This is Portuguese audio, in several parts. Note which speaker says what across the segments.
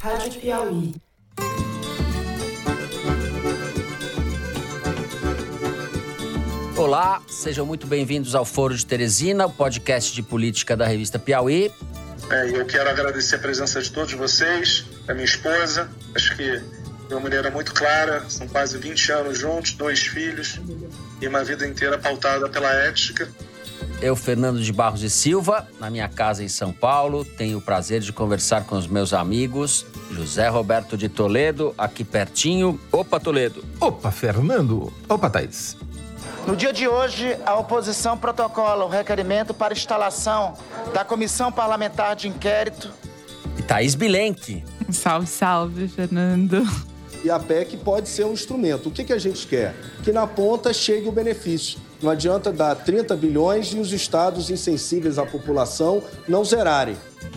Speaker 1: Rádio Piauí.
Speaker 2: Olá, sejam muito bem-vindos ao Foro de Teresina, o podcast de política da revista Piauí.
Speaker 3: É, eu quero agradecer a presença de todos vocês, da minha esposa, acho que de uma maneira muito clara, são quase 20 anos juntos, dois filhos e uma vida inteira pautada pela ética.
Speaker 2: Eu, Fernando de Barros e Silva, na minha casa em São Paulo, tenho o prazer de conversar com os meus amigos José Roberto de Toledo, aqui pertinho. Opa, Toledo.
Speaker 4: Opa, Fernando. Opa, Thaís.
Speaker 5: No dia de hoje, a oposição protocola o requerimento para instalação da Comissão Parlamentar de Inquérito.
Speaker 2: E Thaís Bilenque.
Speaker 6: Salve, salve, Fernando.
Speaker 7: E a PEC pode ser um instrumento. O que, que a gente quer? Que na ponta chegue o benefício. Não adianta dar 30 bilhões e os estados insensíveis à população não zerarem.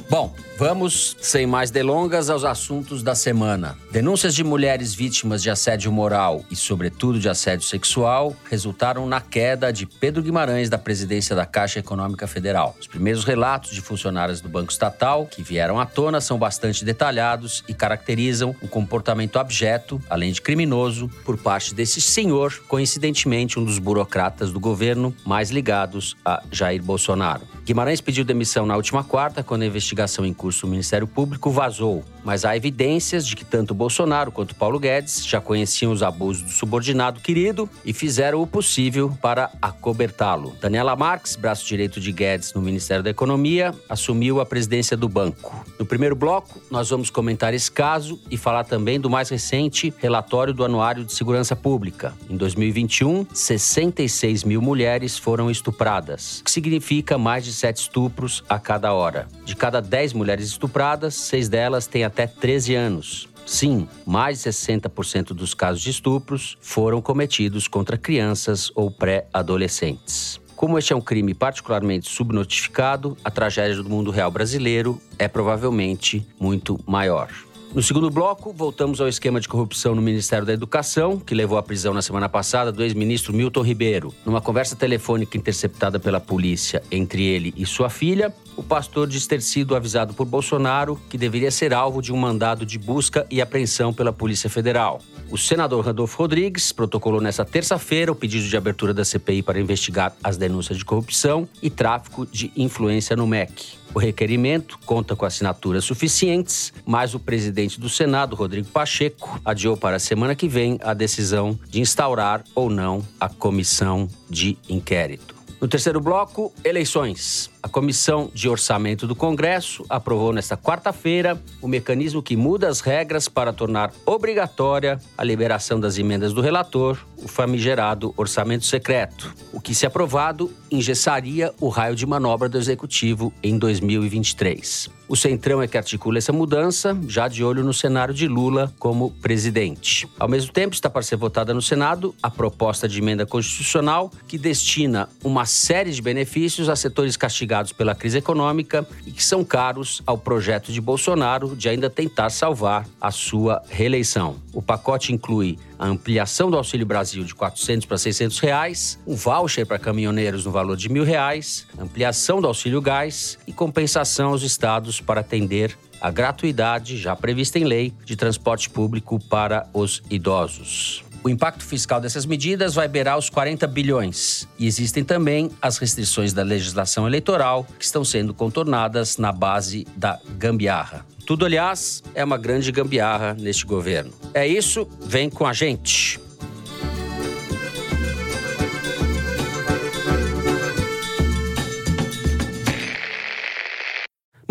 Speaker 2: Bom, vamos, sem mais delongas, aos assuntos da semana. Denúncias de mulheres vítimas de assédio moral e, sobretudo, de assédio sexual resultaram na queda de Pedro Guimarães da presidência da Caixa Econômica Federal. Os primeiros relatos de funcionários do Banco Estatal que vieram à tona são bastante detalhados e caracterizam o comportamento abjeto, além de criminoso, por parte desse senhor, coincidentemente um dos burocratas do governo mais ligados a Jair Bolsonaro. Guimarães pediu demissão na última quarta, quando investigação em curso do Ministério Público vazou. Mas há evidências de que tanto Bolsonaro quanto Paulo Guedes já conheciam os abusos do subordinado querido e fizeram o possível para acobertá-lo. Daniela Marques, braço direito de Guedes no Ministério da Economia, assumiu a presidência do banco. No primeiro bloco, nós vamos comentar esse caso e falar também do mais recente relatório do Anuário de Segurança Pública. Em 2021, 66 mil mulheres foram estupradas, o que significa mais de sete estupros a cada hora. De cada 10 mulheres estupradas, seis delas têm até 13 anos. Sim, mais de 60% dos casos de estupros foram cometidos contra crianças ou pré-adolescentes. Como este é um crime particularmente subnotificado, a tragédia do mundo real brasileiro é provavelmente muito maior. No segundo bloco, voltamos ao esquema de corrupção no Ministério da Educação, que levou à prisão na semana passada do ex-ministro Milton Ribeiro. Numa conversa telefônica interceptada pela polícia entre ele e sua filha, o pastor diz ter sido avisado por Bolsonaro que deveria ser alvo de um mandado de busca e apreensão pela Polícia Federal. O senador Randolfo Rodrigues protocolou nesta terça-feira o pedido de abertura da CPI para investigar as denúncias de corrupção e tráfico de influência no MEC. O requerimento conta com assinaturas suficientes, mas o presidente do Senado, Rodrigo Pacheco, adiou para a semana que vem a decisão de instaurar ou não a comissão de inquérito. No terceiro bloco, eleições. A Comissão de Orçamento do Congresso aprovou nesta quarta-feira o mecanismo que muda as regras para tornar obrigatória a liberação das emendas do relator, o famigerado orçamento secreto, o que, se aprovado, engessaria o raio de manobra do executivo em 2023. O Centrão é que articula essa mudança, já de olho no cenário de Lula como presidente. Ao mesmo tempo, está para ser votada no Senado a proposta de emenda constitucional que destina uma série de benefícios a setores castigados pela crise econômica e que são caros ao projeto de Bolsonaro de ainda tentar salvar a sua reeleição. O pacote inclui a ampliação do Auxílio Brasil de 400 para 600 reais, um voucher para caminhoneiros no valor de mil reais, ampliação do Auxílio Gás e compensação aos estados para atender a gratuidade, já prevista em lei, de transporte público para os idosos. O impacto fiscal dessas medidas vai beirar os 40 bilhões. E existem também as restrições da legislação eleitoral que estão sendo contornadas na base da gambiarra. Tudo, aliás, é uma grande gambiarra neste governo. É isso, vem com a gente.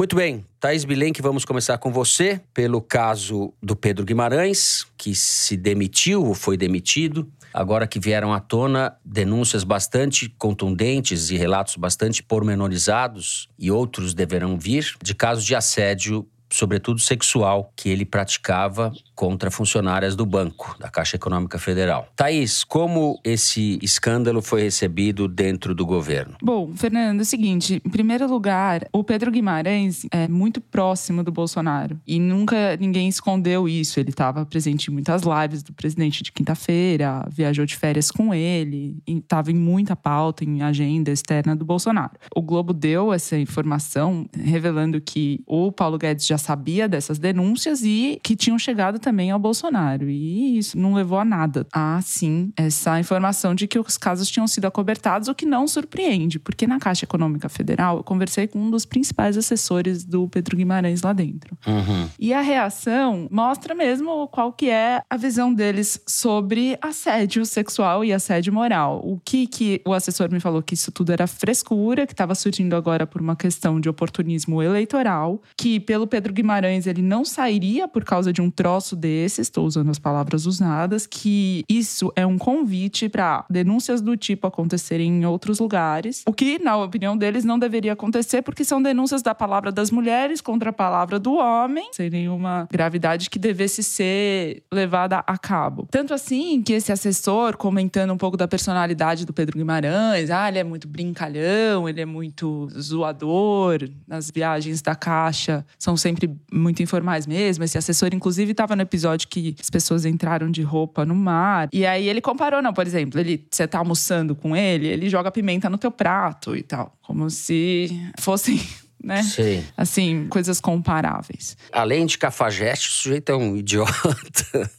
Speaker 2: Muito bem, Thaís Bilenque, vamos começar com você pelo caso do Pedro Guimarães, que se demitiu ou foi demitido. Agora que vieram à tona denúncias bastante contundentes e relatos bastante pormenorizados, e outros deverão vir, de casos de assédio sobretudo sexual, que ele praticava contra funcionárias do banco, da Caixa Econômica Federal. Thaís, como esse escândalo foi recebido dentro do governo?
Speaker 6: Bom, Fernando, é o seguinte: em primeiro lugar, o Pedro Guimarães é muito próximo do Bolsonaro e nunca ninguém escondeu isso. Ele estava presente em muitas lives do presidente de quinta-feira, viajou de férias com ele, estava em muita pauta, em agenda externa do Bolsonaro. O Globo deu essa informação revelando que o Paulo Guedes já sabia dessas denúncias e que tinham chegado também ao Bolsonaro. E isso não levou a nada. Ah, sim, essa informação de que os casos tinham sido acobertados, o que não surpreende, porque na Caixa Econômica Federal eu conversei com um dos principais assessores do Pedro Guimarães lá dentro.
Speaker 2: Uhum.
Speaker 6: E a reação mostra mesmo qual que é a visão deles sobre assédio sexual e assédio moral. O que que o assessor me falou que isso tudo era frescura, que estava surgindo agora por uma questão de oportunismo eleitoral, que pelo Pedro Guimarães ele não sairia por causa de um troço desses, estou usando as palavras usadas, que isso é um convite para denúncias do tipo acontecerem em outros lugares, o que, na opinião deles, não deveria acontecer porque são denúncias da palavra das mulheres contra a palavra do homem, sem nenhuma gravidade que devesse ser levada a cabo. Tanto assim que esse assessor, comentando um pouco da personalidade do Pedro Guimarães, ah, ele é muito brincalhão, ele é muito zoador, nas viagens da Caixa são sempre muito informais mesmo. Esse assessor, inclusive, estava no episódio que as pessoas entraram de roupa no mar. E aí ele comparou, não, por exemplo, ele, você tá almoçando com ele, ele joga pimenta no teu prato e tal. Como se fossem né?
Speaker 2: Sim.
Speaker 6: Assim, coisas comparáveis.
Speaker 2: Além de cafajeste, o sujeito é um idiota.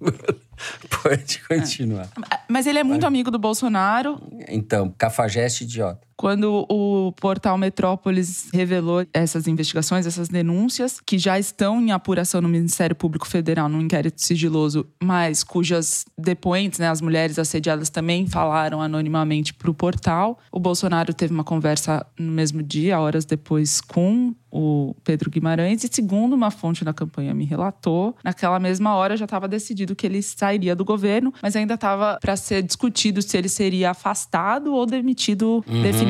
Speaker 2: Pode continuar.
Speaker 6: Mas ele é muito amigo do Bolsonaro.
Speaker 2: Então, cafajeste idiota.
Speaker 6: Quando o portal Metrópolis revelou essas investigações, essas denúncias, que já estão em apuração no Ministério Público Federal, num inquérito sigiloso, mas cujas depoentes, né, as mulheres assediadas, também falaram anonimamente para o portal, o Bolsonaro teve uma conversa no mesmo dia, horas depois, com o Pedro Guimarães, e segundo uma fonte da campanha me relatou, naquela mesma hora já estava decidido que ele sairia do governo, mas ainda estava para ser discutido se ele seria afastado ou demitido
Speaker 2: Uhum.
Speaker 6: definitivamente.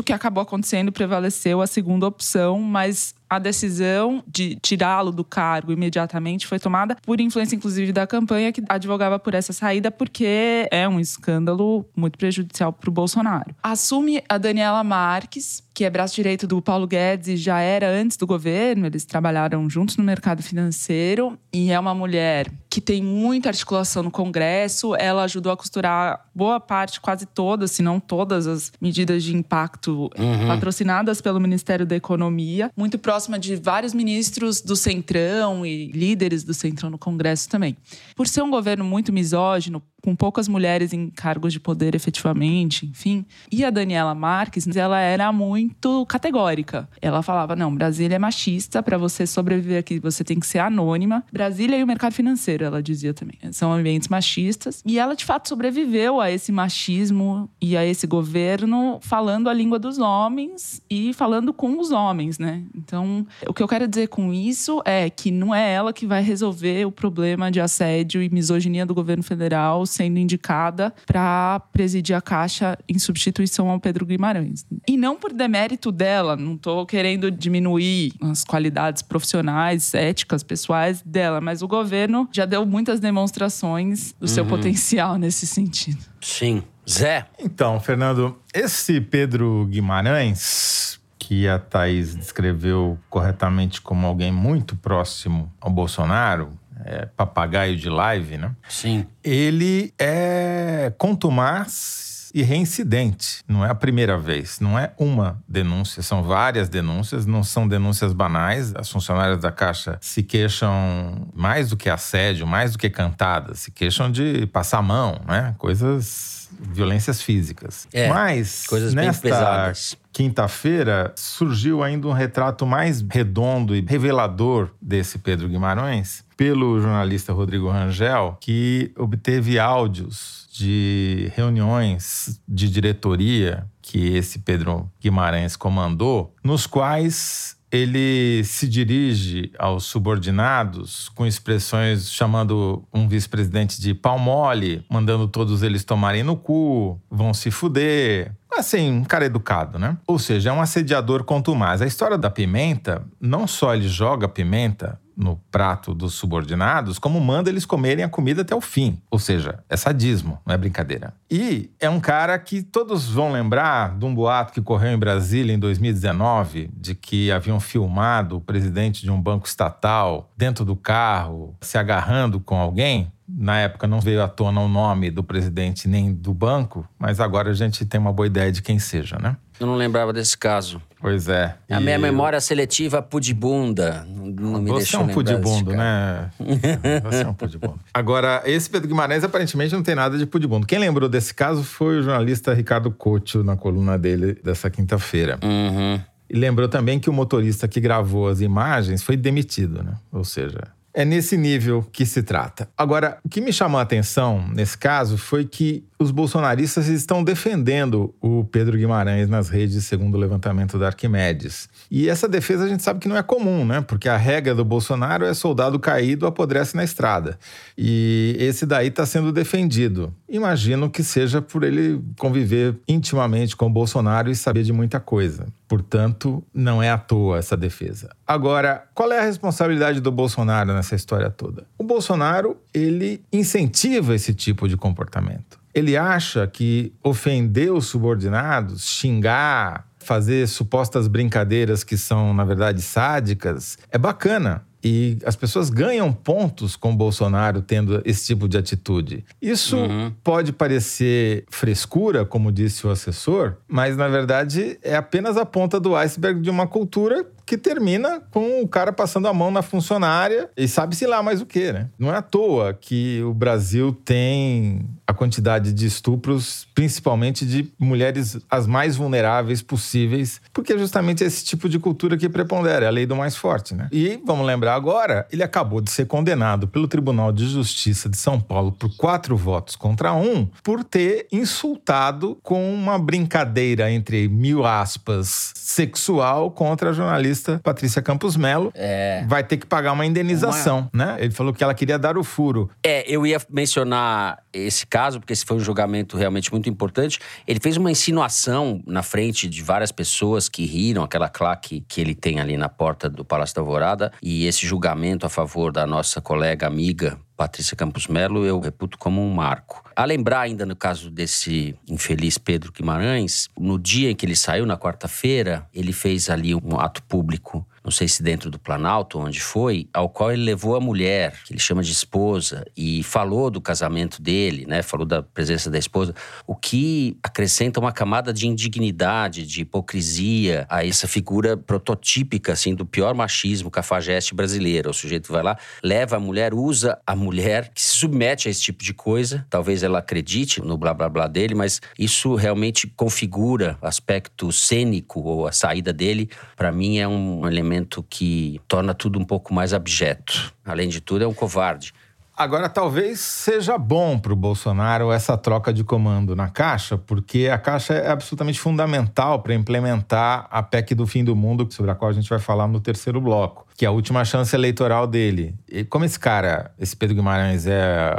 Speaker 6: O que acabou acontecendo prevaleceu a segunda opção, mas a decisão de tirá-lo do cargo imediatamente foi tomada por influência, inclusive, da campanha que advogava por essa saída, porque é um escândalo muito prejudicial para o Bolsonaro. Assume a Daniela Marques, que é braço direito do Paulo Guedes e já era antes do governo, eles trabalharam juntos no mercado financeiro, e é uma mulher que tem muita articulação no Congresso. Ela ajudou a costurar boa parte, quase todas, se não todas, as medidas de impacto patrocinadas pelo Ministério da Economia, muito próxima de vários ministros do Centrão e líderes do Centrão no Congresso também. Por ser um governo muito misógino, com poucas mulheres em cargos de poder efetivamente, enfim. E a Daniela Marques, ela era muito categórica. Ela falava: não, Brasília é machista, para você sobreviver aqui você tem que ser anônima. Brasília e o mercado financeiro, ela dizia também. São ambientes machistas. E ela, de fato, sobreviveu a esse machismo e a esse governo falando a língua dos homens e falando com os homens, né? Então, o que eu quero dizer com isso é que não é ela que vai resolver o problema de assédio e misoginia do governo federal sendo indicada para presidir a Caixa em substituição ao Pedro Guimarães. E não por demérito dela, não estou querendo diminuir as qualidades profissionais, éticas, pessoais dela, mas o governo já deu muitas demonstrações do seu potencial nesse sentido.
Speaker 2: Sim. Zé,
Speaker 4: Então, Fernando, esse Pedro Guimarães, que a Thaís descreveu corretamente como alguém muito próximo ao Bolsonaro, é, papagaio de live, né?
Speaker 2: sim.
Speaker 4: Ele é contumaz e reincidente. Não é a primeira vez, não é uma denúncia, são várias denúncias, não são denúncias banais. As funcionárias da Caixa se queixam mais do que assédio, mais do que cantadas, se queixam de passar a mão, né? Coisas, violências físicas.
Speaker 2: É,
Speaker 4: Mas
Speaker 2: coisas bem
Speaker 4: nesta
Speaker 2: pesadas.
Speaker 4: quinta-feira surgiu ainda um retrato mais redondo e revelador desse Pedro Guimarães pelo jornalista Rodrigo Rangel, que obteve áudios de reuniões de diretoria que esse Pedro Guimarães comandou, nos quais ele se dirige aos subordinados com expressões chamando um vice-presidente de pau mole, mandando todos eles tomarem no cu, vão se fuder. Assim, um cara educado, né? Ou seja, é um assediador contumaz. A história da pimenta, não só ele joga pimenta no prato dos subordinados, como manda eles comerem a comida até o fim. Ou seja, é sadismo, não é brincadeira. E é um cara que todos vão lembrar de um boato que correu em Brasília em 2019, de que haviam filmado o presidente de um banco estatal dentro do carro, se agarrando com alguém. Na época não veio à tona o nome do presidente nem do banco, mas agora a gente tem uma boa ideia de quem seja, né?
Speaker 2: Eu não lembrava desse caso.
Speaker 4: Pois é.
Speaker 2: A minha memória seletiva pudibunda. Não me
Speaker 4: Você é um pudibundo, né? Você é um pudibundo. Agora, esse Pedro Guimarães aparentemente não tem nada de pudibundo. Quem lembrou desse caso foi o jornalista Ricardo Couto na coluna dele dessa quinta-feira.
Speaker 2: Uhum.
Speaker 4: E lembrou também que o motorista que gravou as imagens foi demitido, né? Ou seja, é nesse nível que se trata. Agora, o que me chamou a atenção nesse caso foi que os bolsonaristas estão defendendo o Pedro Guimarães nas redes, segundo o levantamento da Arquimedes. E essa defesa a gente sabe que não é comum, né? Porque a regra do Bolsonaro é soldado caído apodrece na estrada. E esse daí está sendo defendido. Imagino que seja por ele conviver intimamente com o Bolsonaro e saber de muita coisa. Portanto, não é à toa essa defesa. Agora, qual é a responsabilidade do Bolsonaro nessa história toda? O Bolsonaro, ele incentiva esse tipo de comportamento. Ele acha que ofender os subordinados, xingar, fazer supostas brincadeiras que são, na verdade, sádicas, é bacana. E as pessoas ganham pontos com o Bolsonaro tendo esse tipo de atitude. Isso
Speaker 2: Uhum.
Speaker 4: pode parecer frescura, como disse o assessor, mas na verdade é apenas a ponta do iceberg de uma cultura que termina com o cara passando a mão na funcionária e sabe-se lá mais o que, né? Não é à toa que o Brasil tem a quantidade de estupros, principalmente de mulheres as mais vulneráveis possíveis, porque é justamente esse tipo de cultura que prepondera, é a lei do mais forte, né? E vamos lembrar agora, ele acabou de ser condenado pelo Tribunal de Justiça de São Paulo por quatro votos contra um, por ter insultado com uma brincadeira entre mil aspas sexual contra a jornalista Patrícia Campos Melo.
Speaker 2: É.
Speaker 4: Vai ter que pagar uma indenização, né? Ele falou que ela queria dar o furo.
Speaker 2: É, eu ia mencionar esse caso, porque esse foi um julgamento realmente muito importante. Ele fez uma insinuação na frente de várias pessoas que riram, aquela claque que ele tem ali na porta do Palácio da Alvorada. E esse julgamento a favor da nossa colega amiga Patrícia Campos Melo, eu reputo como um marco. A lembrar ainda no caso desse infeliz Pedro Guimarães, no dia em que ele saiu, na quarta-feira, ele fez ali um ato público não sei se dentro do Planalto, onde foi, ao qual ele levou a mulher, que ele chama de esposa, e falou do casamento dele, né? Falou da presença da esposa, o que acrescenta uma camada de indignidade, de hipocrisia a essa figura prototípica, assim, do pior machismo cafajeste brasileiro. O sujeito vai lá, leva a mulher, usa a mulher, que se submete a esse tipo de coisa. Talvez ela acredite no blá blá blá dele, mas isso realmente configura aspecto cênico ou a saída dele. Para mim é um elemento que torna tudo um pouco mais abjeto. Além de tudo, é um covarde.
Speaker 4: Agora, talvez seja bom para o Bolsonaro essa troca de comando na Caixa, porque a Caixa é absolutamente fundamental para implementar a PEC do fim do mundo, sobre a qual a gente vai falar no terceiro bloco, que é a última chance eleitoral dele. E como esse cara, esse Pedro Guimarães, é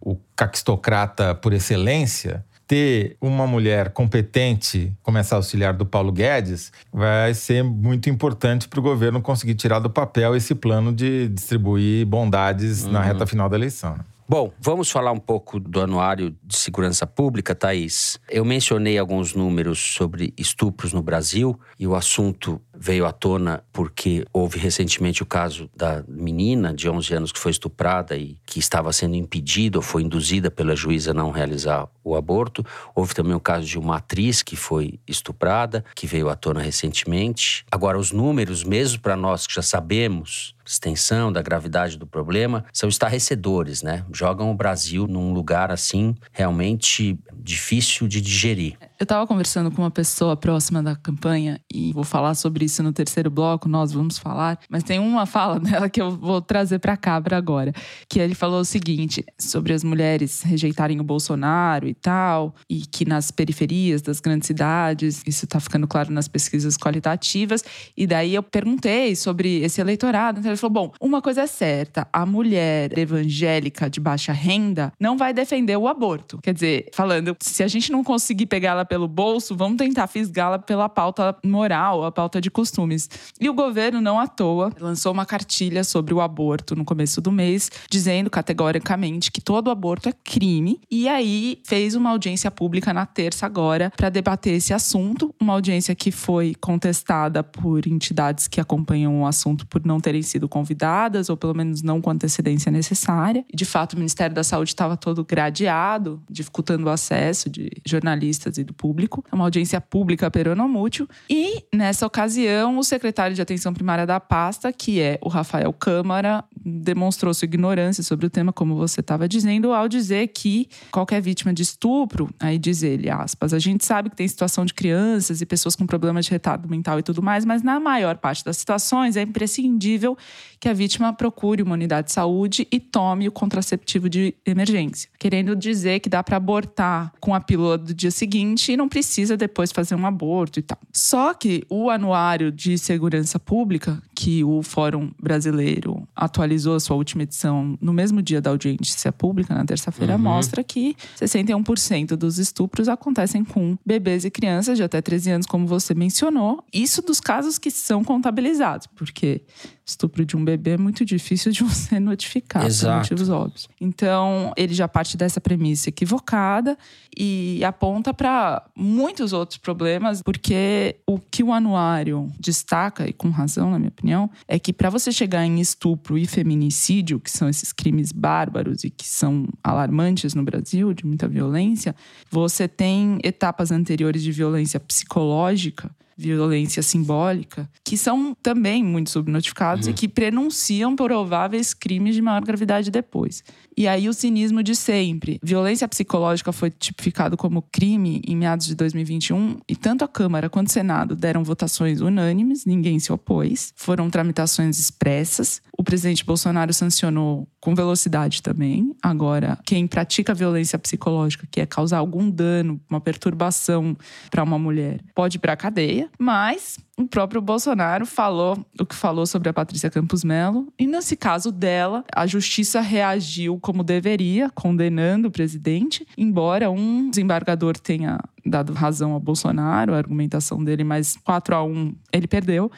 Speaker 4: o caquistocrata por excelência, ter uma mulher competente como essa auxiliar do Paulo Guedes vai ser muito importante para o governo conseguir tirar do papel esse plano de distribuir bondades na reta final da eleição. né?
Speaker 2: Bom, vamos falar um pouco do Anuário de Segurança Pública, Thaís. Eu mencionei alguns números sobre estupros no Brasil e o assunto veio à tona porque houve recentemente o caso da menina de 11 anos que foi estuprada e que estava sendo impedida ou foi induzida pela juíza a não realizar o aborto. Houve também o caso de uma atriz que foi estuprada, que veio à tona recentemente. Agora, os números, mesmo para nós que já sabemos extensão da gravidade do problema, são estarrecedores, né? Jogam o Brasil num lugar assim realmente difícil de digerir.
Speaker 6: Eu estava conversando com uma pessoa próxima da campanha e vou falar sobre isso no terceiro bloco, nós vamos falar, mas tem uma fala dela que eu vou trazer para cá pra agora, que ele falou o seguinte sobre as mulheres rejeitarem o Bolsonaro e tal, e que nas periferias das grandes cidades, isso tá ficando claro nas pesquisas qualitativas, e daí eu perguntei sobre esse eleitorado, então ele falou: "Bom, uma coisa é certa, a mulher evangélica de baixa renda não vai defender o aborto". Quer dizer, falando, se a gente não conseguir pegá-la pelo bolso, vamos tentar fisgá-la pela pauta moral, a pauta de costumes. E o governo, não à toa, lançou uma cartilha sobre o aborto no começo do mês, dizendo categoricamente que todo aborto é crime. E aí fez uma audiência pública na terça agora para debater esse assunto. Uma audiência que foi contestada por entidades que acompanham o assunto por não terem sido convidadas, ou pelo menos não com antecedência necessária. De fato, o Ministério da Saúde estava todo gradeado, dificultando o acesso de jornalistas e do público, é uma audiência pública peronomútil. E, nessa ocasião, o secretário de Atenção Primária da pasta, que é o Rafael Câmara, demonstrou sua ignorância sobre o tema, como você estava dizendo, ao dizer que qualquer vítima de estupro, aí diz ele, aspas, a gente sabe que tem situação de crianças e pessoas com problemas de retardo mental e tudo mais, mas na maior parte das situações é imprescindível que a vítima procure uma unidade de saúde e tome o contraceptivo de emergência. Querendo dizer que dá para abortar com a pílula do dia seguinte e não precisa depois fazer um aborto e tal. Só que o Anuário de Segurança Pública, que o Fórum Brasileiro atualizou a sua última edição no mesmo dia da audiência pública, na terça-feira, uhum. mostra que 61% dos estupros acontecem com bebês e crianças de até 13 anos, como você mencionou. Isso dos casos que são contabilizados, porque estupro de um bebê é muito difícil de você notificar Exato. por motivos óbvios. Então, ele já parte dessa premissa equivocada e aponta para muitos outros problemas, porque o que o anuário destaca, e com razão, na minha opinião, é que para você chegar em estupro e feminicídio, que são esses crimes bárbaros e que são alarmantes no Brasil, de muita violência, você tem etapas anteriores de violência psicológica violência simbólica, que são também muito subnotificados uhum. e que prenunciam prováveis crimes de maior gravidade depois. E aí o cinismo de sempre. Violência psicológica foi tipificado como crime em meados de 2021 e tanto a Câmara quanto o Senado deram votações unânimes, ninguém se opôs. Foram tramitações expressas. O presidente Bolsonaro sancionou com velocidade também. Agora, quem pratica violência psicológica, que é causar algum dano, uma perturbação para uma mulher, pode ir para cadeia, mas o próprio Bolsonaro falou o que falou sobre a Patrícia Campos Melo. E nesse caso dela, a justiça reagiu como deveria, condenando o presidente, embora um desembargador tenha dado razão ao Bolsonaro, a argumentação dele, mas 4 a 1 ele perdeu.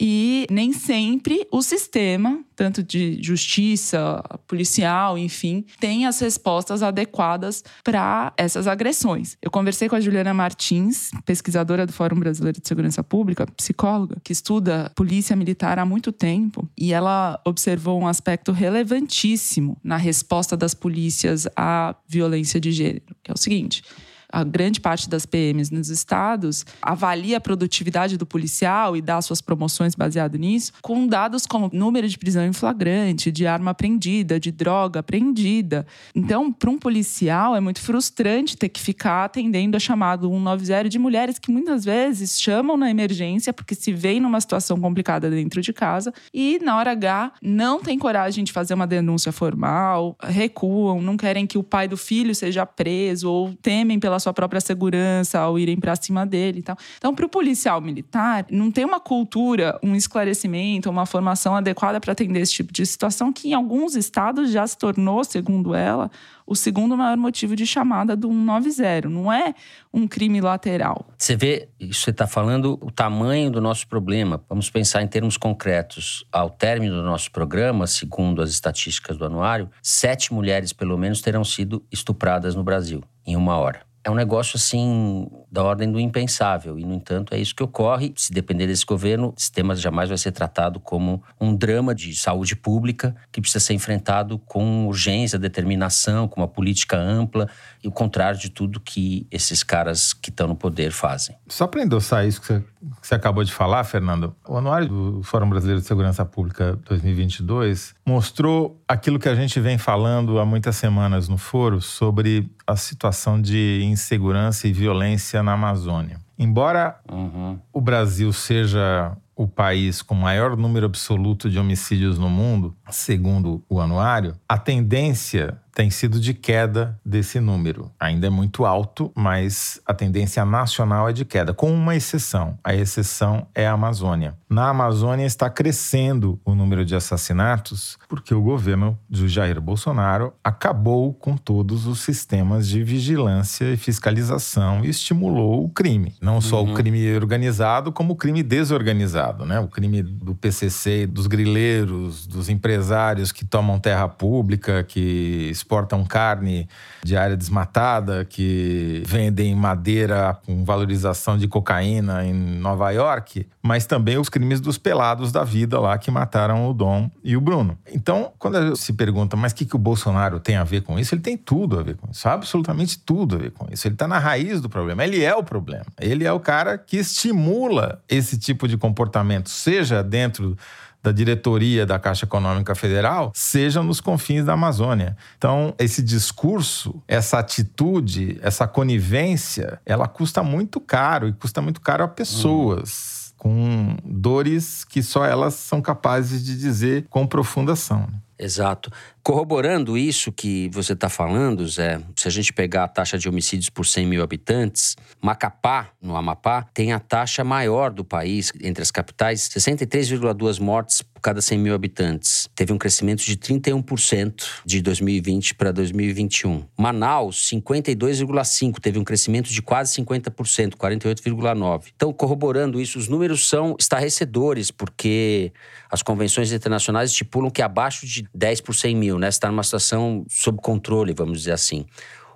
Speaker 6: E nem sempre o sistema, tanto de justiça, policial, enfim, tem as respostas adequadas para essas agressões. Eu conversei com a Juliana Martins, pesquisadora do Fórum Brasileiro de Segurança Pública, psicóloga, que estuda polícia militar há muito tempo, e ela observou um aspecto relevantíssimo na resposta das polícias à violência de gênero, que é o seguinte: a grande parte das PMs nos estados avalia a produtividade do policial e dá suas promoções baseado nisso, com dados como número de prisão em flagrante, de arma apreendida, de droga apreendida. Então, para um policial é muito frustrante ter que ficar atendendo a chamado 190 de mulheres que muitas vezes chamam na emergência porque se veem numa situação complicada dentro de casa e na hora H não tem coragem de fazer uma denúncia formal, recuam, não querem que o pai do filho seja preso ou temem pela pela sua própria segurança ao irem para cima dele e tal. Então, para o policial militar, não tem uma cultura, um esclarecimento, uma formação adequada para atender esse tipo de situação que em alguns estados já se tornou, segundo ela, o segundo maior motivo de chamada do 190. Não é um crime lateral.
Speaker 2: Você vê, você está falando, o tamanho do nosso problema. Vamos pensar em termos concretos. Ao término do nosso programa, segundo as estatísticas do anuário, sete mulheres, pelo menos, terão sido estupradas no Brasil em uma hora é um negócio assim da ordem do impensável. E, no entanto, é isso que ocorre. Se depender desse governo, esse tema jamais vai ser tratado como um drama de saúde pública que precisa ser enfrentado com urgência, determinação, com uma política ampla e o contrário de tudo que esses caras que estão no poder fazem.
Speaker 4: Só para endossar isso que você, que você acabou de falar, Fernando, o Anuário do Fórum Brasileiro de Segurança Pública 2022 mostrou aquilo que a gente vem falando há muitas semanas no foro sobre a situação de insegurança e violência na Amazônia. Embora uhum. o Brasil seja o país com maior número absoluto de homicídios no mundo, segundo o anuário, a tendência tem sido de queda desse número. Ainda é muito alto, mas a tendência nacional é de queda, com uma exceção. A exceção é a Amazônia. Na Amazônia está crescendo o número de assassinatos porque o governo de Jair Bolsonaro acabou com todos os sistemas de vigilância e fiscalização e estimulou o crime. Não só uhum. o crime organizado, como o crime desorganizado, né? O crime do PCC, dos grileiros, dos empresários que tomam terra pública, que exportam carne de área desmatada, que vendem madeira com valorização de cocaína em Nova York, mas também os crimes dos pelados da vida lá que mataram o Dom e o Bruno. Então, quando se pergunta, mas o que, que o Bolsonaro tem a ver com isso? Ele tem tudo a ver com isso, absolutamente tudo a ver com isso. Ele está na raiz do problema, ele é o problema. Ele é o cara que estimula esse tipo de comportamento, seja dentro da diretoria da Caixa Econômica Federal, seja nos confins da Amazônia. Então, esse discurso, essa atitude, essa conivência, ela custa muito caro e custa muito caro a pessoas. Hum. Com dores que só elas são capazes de dizer com profunda são. Né?
Speaker 2: Exato. Corroborando isso que você está falando, Zé, se a gente pegar a taxa de homicídios por 100 mil habitantes, Macapá, no Amapá, tem a taxa maior do país, entre as capitais, 63,2 mortes por cada 100 mil habitantes. Teve um crescimento de 31% de 2020 para 2021. Manaus, 52,5%, teve um crescimento de quase 50%, 48,9%. Então, corroborando isso, os números são estarrecedores, porque as convenções internacionais estipulam que abaixo de 10 por 100 mil, né? Está numa situação sob controle, vamos dizer assim.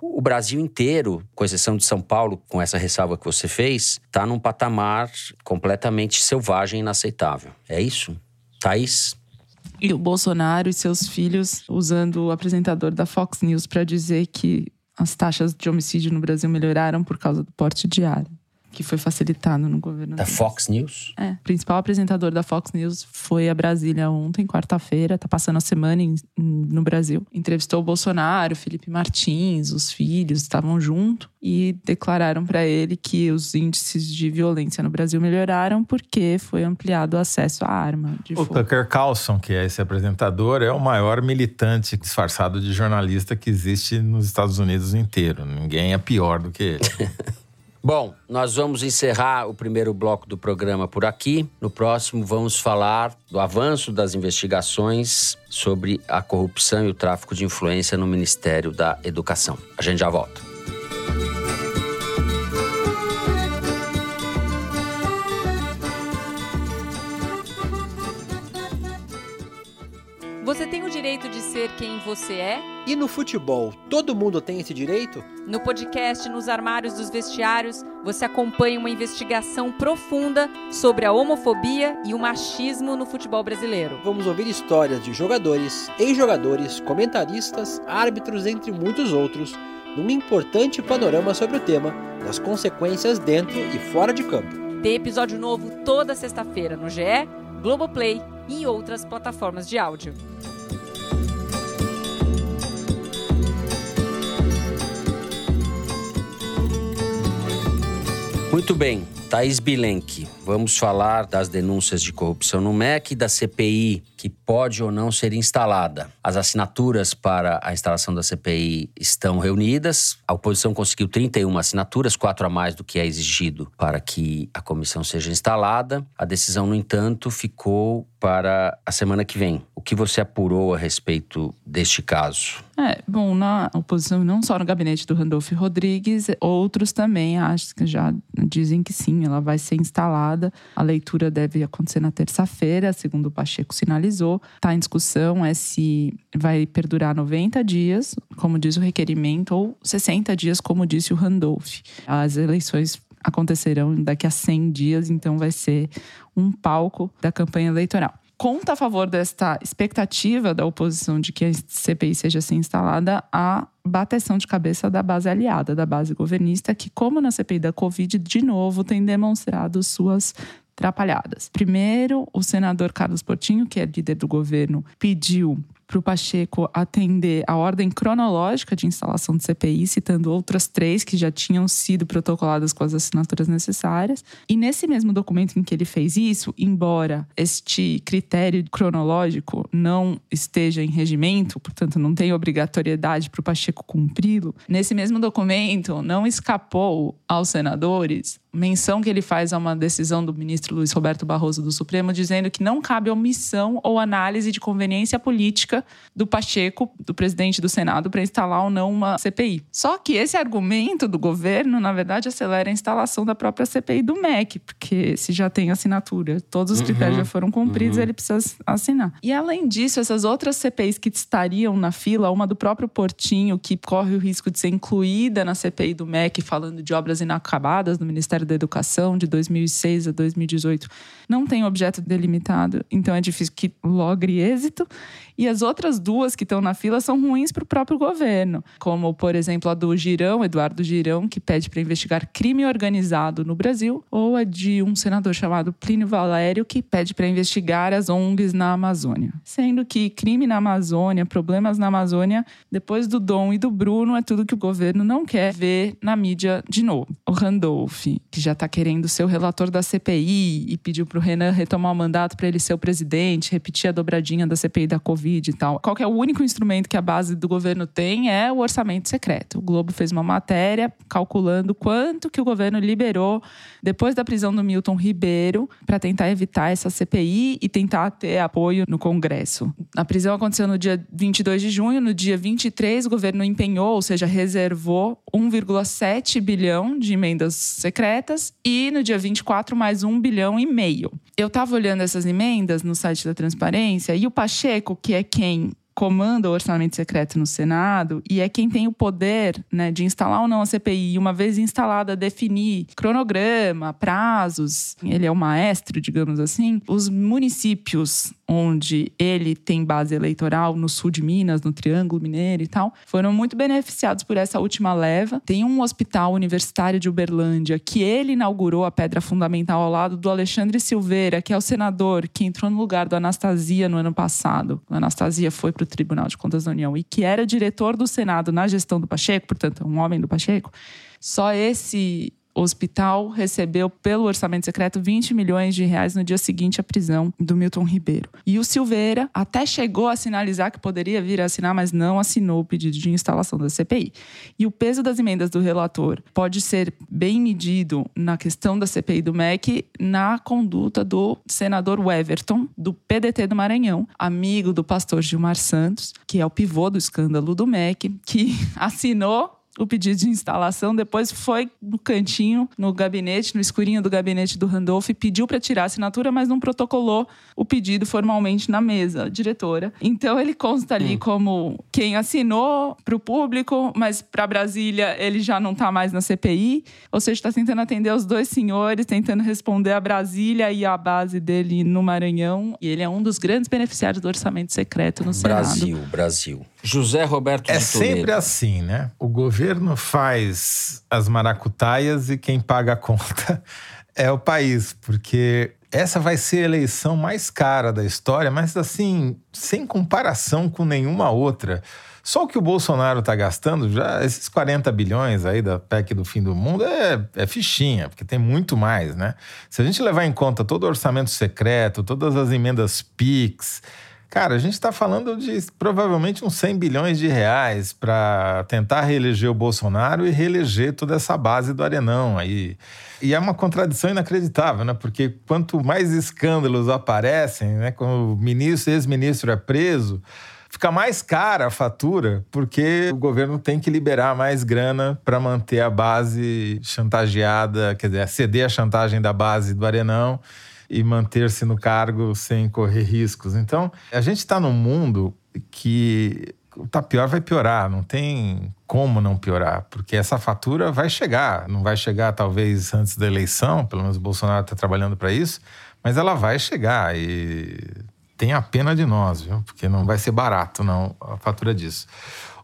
Speaker 2: O Brasil inteiro, com exceção de São Paulo, com essa ressalva que você fez, está num patamar completamente selvagem e inaceitável. É isso? Thaís?
Speaker 6: E o Bolsonaro e seus filhos usando o apresentador da Fox News para dizer que as taxas de homicídio no Brasil melhoraram por causa do porte de que foi facilitado no governo.
Speaker 2: Da Fox News?
Speaker 6: É. O principal apresentador da Fox News foi a Brasília ontem, quarta-feira, tá passando a semana em, no Brasil. Entrevistou o Bolsonaro, Felipe Martins, os filhos estavam junto e declararam para ele que os índices de violência no Brasil melhoraram porque foi ampliado o acesso à arma de
Speaker 4: o
Speaker 6: fogo.
Speaker 4: Tucker Carlson, que é esse apresentador, é o maior militante disfarçado de jornalista que existe nos Estados Unidos inteiro. Ninguém é pior do que ele.
Speaker 2: Bom, nós vamos encerrar o primeiro bloco do programa por aqui. No próximo, vamos falar do avanço das investigações sobre a corrupção e o tráfico de influência no Ministério da Educação. A gente já volta.
Speaker 1: Você é?
Speaker 8: E no futebol, todo mundo tem esse direito?
Speaker 1: No podcast Nos Armários dos Vestiários, você acompanha uma investigação profunda sobre a homofobia e o machismo no futebol brasileiro.
Speaker 8: Vamos ouvir histórias de jogadores, ex-jogadores, comentaristas, árbitros, entre muitos outros, num importante panorama sobre o tema, das consequências dentro e fora de campo.
Speaker 1: Tem episódio novo toda sexta-feira no GE, Globoplay e outras plataformas de áudio.
Speaker 2: Muito bem, Thaís Bilenque, vamos falar das denúncias de corrupção no MEC da CPI que pode ou não ser instalada. As assinaturas para a instalação da CPI estão reunidas. A oposição conseguiu 31 assinaturas, quatro a mais do que é exigido para que a comissão seja instalada. A decisão, no entanto, ficou para a semana que vem. O que você apurou a respeito deste caso?
Speaker 6: É, bom, na oposição, não só no gabinete do Randolph Rodrigues, outros também acho que já dizem que sim, ela vai ser instalada. A leitura deve acontecer na terça-feira, segundo o Pacheco sinalizou está em discussão é se vai perdurar 90 dias, como diz o requerimento, ou 60 dias, como disse o Randolph. As eleições acontecerão daqui a 100 dias, então vai ser um palco da campanha eleitoral. Conta a favor desta expectativa da oposição de que a CPI seja assim instalada a bateção de cabeça da base aliada, da base governista, que, como na CPI da Covid, de novo tem demonstrado suas atrapalhadas. Primeiro, o senador Carlos Portinho, que é líder do governo, pediu para o Pacheco atender a ordem cronológica de instalação do CPI, citando outras três que já tinham sido protocoladas com as assinaturas necessárias. E nesse mesmo documento em que ele fez isso, embora este critério cronológico não esteja em regimento, portanto não tem obrigatoriedade para o Pacheco cumpri-lo, nesse mesmo documento não escapou aos senadores menção que ele faz a uma decisão do ministro Luiz Roberto Barroso do Supremo, dizendo que não cabe omissão ou análise de conveniência política do Pacheco, do presidente do Senado, para instalar ou não uma CPI. Só que esse argumento do governo, na verdade, acelera a instalação da própria CPI do MEC, porque se já tem assinatura, todos os uhum, critérios já foram cumpridos, uhum. ele precisa assinar. E além disso, essas outras CPIs que estariam na fila, uma do próprio Portinho, que corre o risco de ser incluída na CPI do MEC, falando de obras inacabadas no Ministério da Educação de 2006 a 2018, não tem objeto delimitado, então é difícil que logre êxito. E as outras duas que estão na fila são ruins para o próprio governo, como, por exemplo, a do Girão, Eduardo Girão, que pede para investigar crime organizado no Brasil, ou a de um senador chamado Plínio Valério, que pede para investigar as ONGs na Amazônia. Sendo que crime na Amazônia, problemas na Amazônia, depois do Dom e do Bruno, é tudo que o governo não quer ver na mídia de novo. O Randolph, que já está querendo ser o relator da CPI e pediu para o Renan retomar o mandato para ele ser o presidente, repetir a dobradinha da CPI da Covid Covid e tal. Qual é o único instrumento que a base do governo tem é o orçamento secreto. O Globo fez uma matéria calculando quanto que o governo liberou depois da prisão do Milton Ribeiro para tentar evitar essa CPI e tentar ter apoio no Congresso. A prisão aconteceu no dia 22 de junho, no dia 23 o governo empenhou, ou seja, reservou 1,7 bilhão de emendas secretas e no dia 24 mais 1 bilhão e meio. Eu estava olhando essas emendas no site da Transparência e o Pacheco, que é quem comanda o orçamento secreto no Senado e é quem tem o poder né, de instalar ou não a CPI, e uma vez instalada, definir cronograma, prazos. Ele é o maestro, digamos assim. Os municípios onde ele tem base eleitoral, no sul de Minas, no Triângulo Mineiro e tal, foram muito beneficiados por essa última leva. Tem um hospital universitário de Uberlândia que ele inaugurou a pedra fundamental ao lado do Alexandre Silveira, que é o senador que entrou no lugar do Anastasia no ano passado. O Anastasia foi para o Tribunal de Contas da União e que era diretor do Senado na gestão do Pacheco, portanto, um homem do Pacheco. Só esse o hospital recebeu pelo orçamento secreto 20 milhões de reais no dia seguinte à prisão do Milton Ribeiro. E o Silveira até chegou a sinalizar que poderia vir a assinar, mas não assinou o pedido de instalação da CPI. E o peso das emendas do relator pode ser bem medido na questão da CPI do MEC na conduta do senador Weverton, do PDT do Maranhão, amigo do pastor Gilmar Santos, que é o pivô do escândalo do MEC, que assinou o pedido de instalação, depois foi no cantinho, no gabinete, no escurinho do gabinete do Randolph, e pediu para tirar a assinatura, mas não protocolou o pedido formalmente na mesa, diretora. Então ele consta ali hum. como quem assinou para o público, mas para Brasília ele já não está mais na CPI, ou seja, está tentando atender os dois senhores, tentando responder a Brasília e a base dele no Maranhão. E ele é um dos grandes beneficiários do orçamento secreto no
Speaker 2: Brasil, Senado. Brasil, Brasil. José Roberto
Speaker 4: É sempre assim, né? O governo faz as maracutaias e quem paga a conta é o país, porque essa vai ser a eleição mais cara da história, mas assim, sem comparação com nenhuma outra. Só o que o Bolsonaro está gastando, já esses 40 bilhões aí da PEC do fim do mundo, é, é fichinha, porque tem muito mais, né? Se a gente levar em conta todo o orçamento secreto, todas as emendas PIX, Cara, a gente está falando de provavelmente uns 100 bilhões de reais para tentar reeleger o Bolsonaro e reeleger toda essa base do Arenão aí. E é uma contradição inacreditável, né? Porque quanto mais escândalos aparecem, né? Quando o ministro, ex-ministro é preso, fica mais cara a fatura, porque o governo tem que liberar mais grana para manter a base chantageada, quer dizer, ceder a chantagem da base do Arenão e manter-se no cargo sem correr riscos. Então, a gente está num mundo que tá pior vai piorar, não tem como não piorar, porque essa fatura vai chegar, não vai chegar talvez antes da eleição, pelo menos o Bolsonaro está trabalhando para isso, mas ela vai chegar e tem a pena de nós, viu? Porque não vai ser barato não a fatura disso.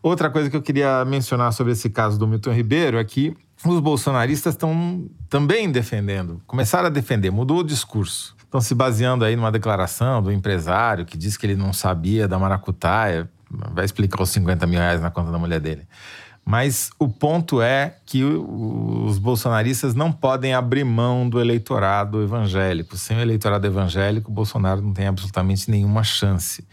Speaker 4: Outra coisa que eu queria mencionar sobre esse caso do Milton Ribeiro é que os bolsonaristas estão também defendendo, começaram a defender, mudou o discurso. Estão se baseando aí numa declaração do empresário que disse que ele não sabia da maracutaia, vai explicar os 50 mil reais na conta da mulher dele. Mas o ponto é que os bolsonaristas não podem abrir mão do eleitorado evangélico. Sem o eleitorado evangélico, Bolsonaro não tem absolutamente nenhuma chance.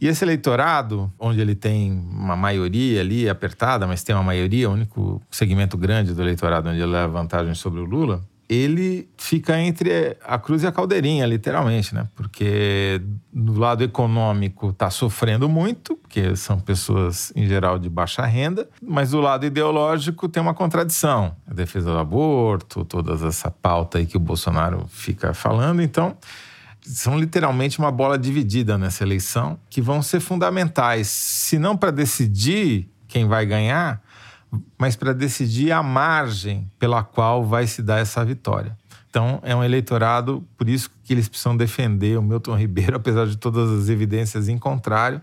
Speaker 4: E esse eleitorado, onde ele tem uma maioria ali apertada, mas tem uma maioria, o único segmento grande do eleitorado onde ele leva vantagem sobre o Lula, ele fica entre a cruz e a caldeirinha, literalmente, né? Porque do lado econômico está sofrendo muito, porque são pessoas em geral de baixa renda, mas do lado ideológico tem uma contradição. A defesa do aborto, toda essa pauta aí que o Bolsonaro fica falando, então são literalmente uma bola dividida nessa eleição, que vão ser fundamentais, se não para decidir quem vai ganhar, mas para decidir a margem pela qual vai se dar essa vitória. Então, é um eleitorado, por isso que eles precisam defender o Milton Ribeiro, apesar de todas as evidências em contrário,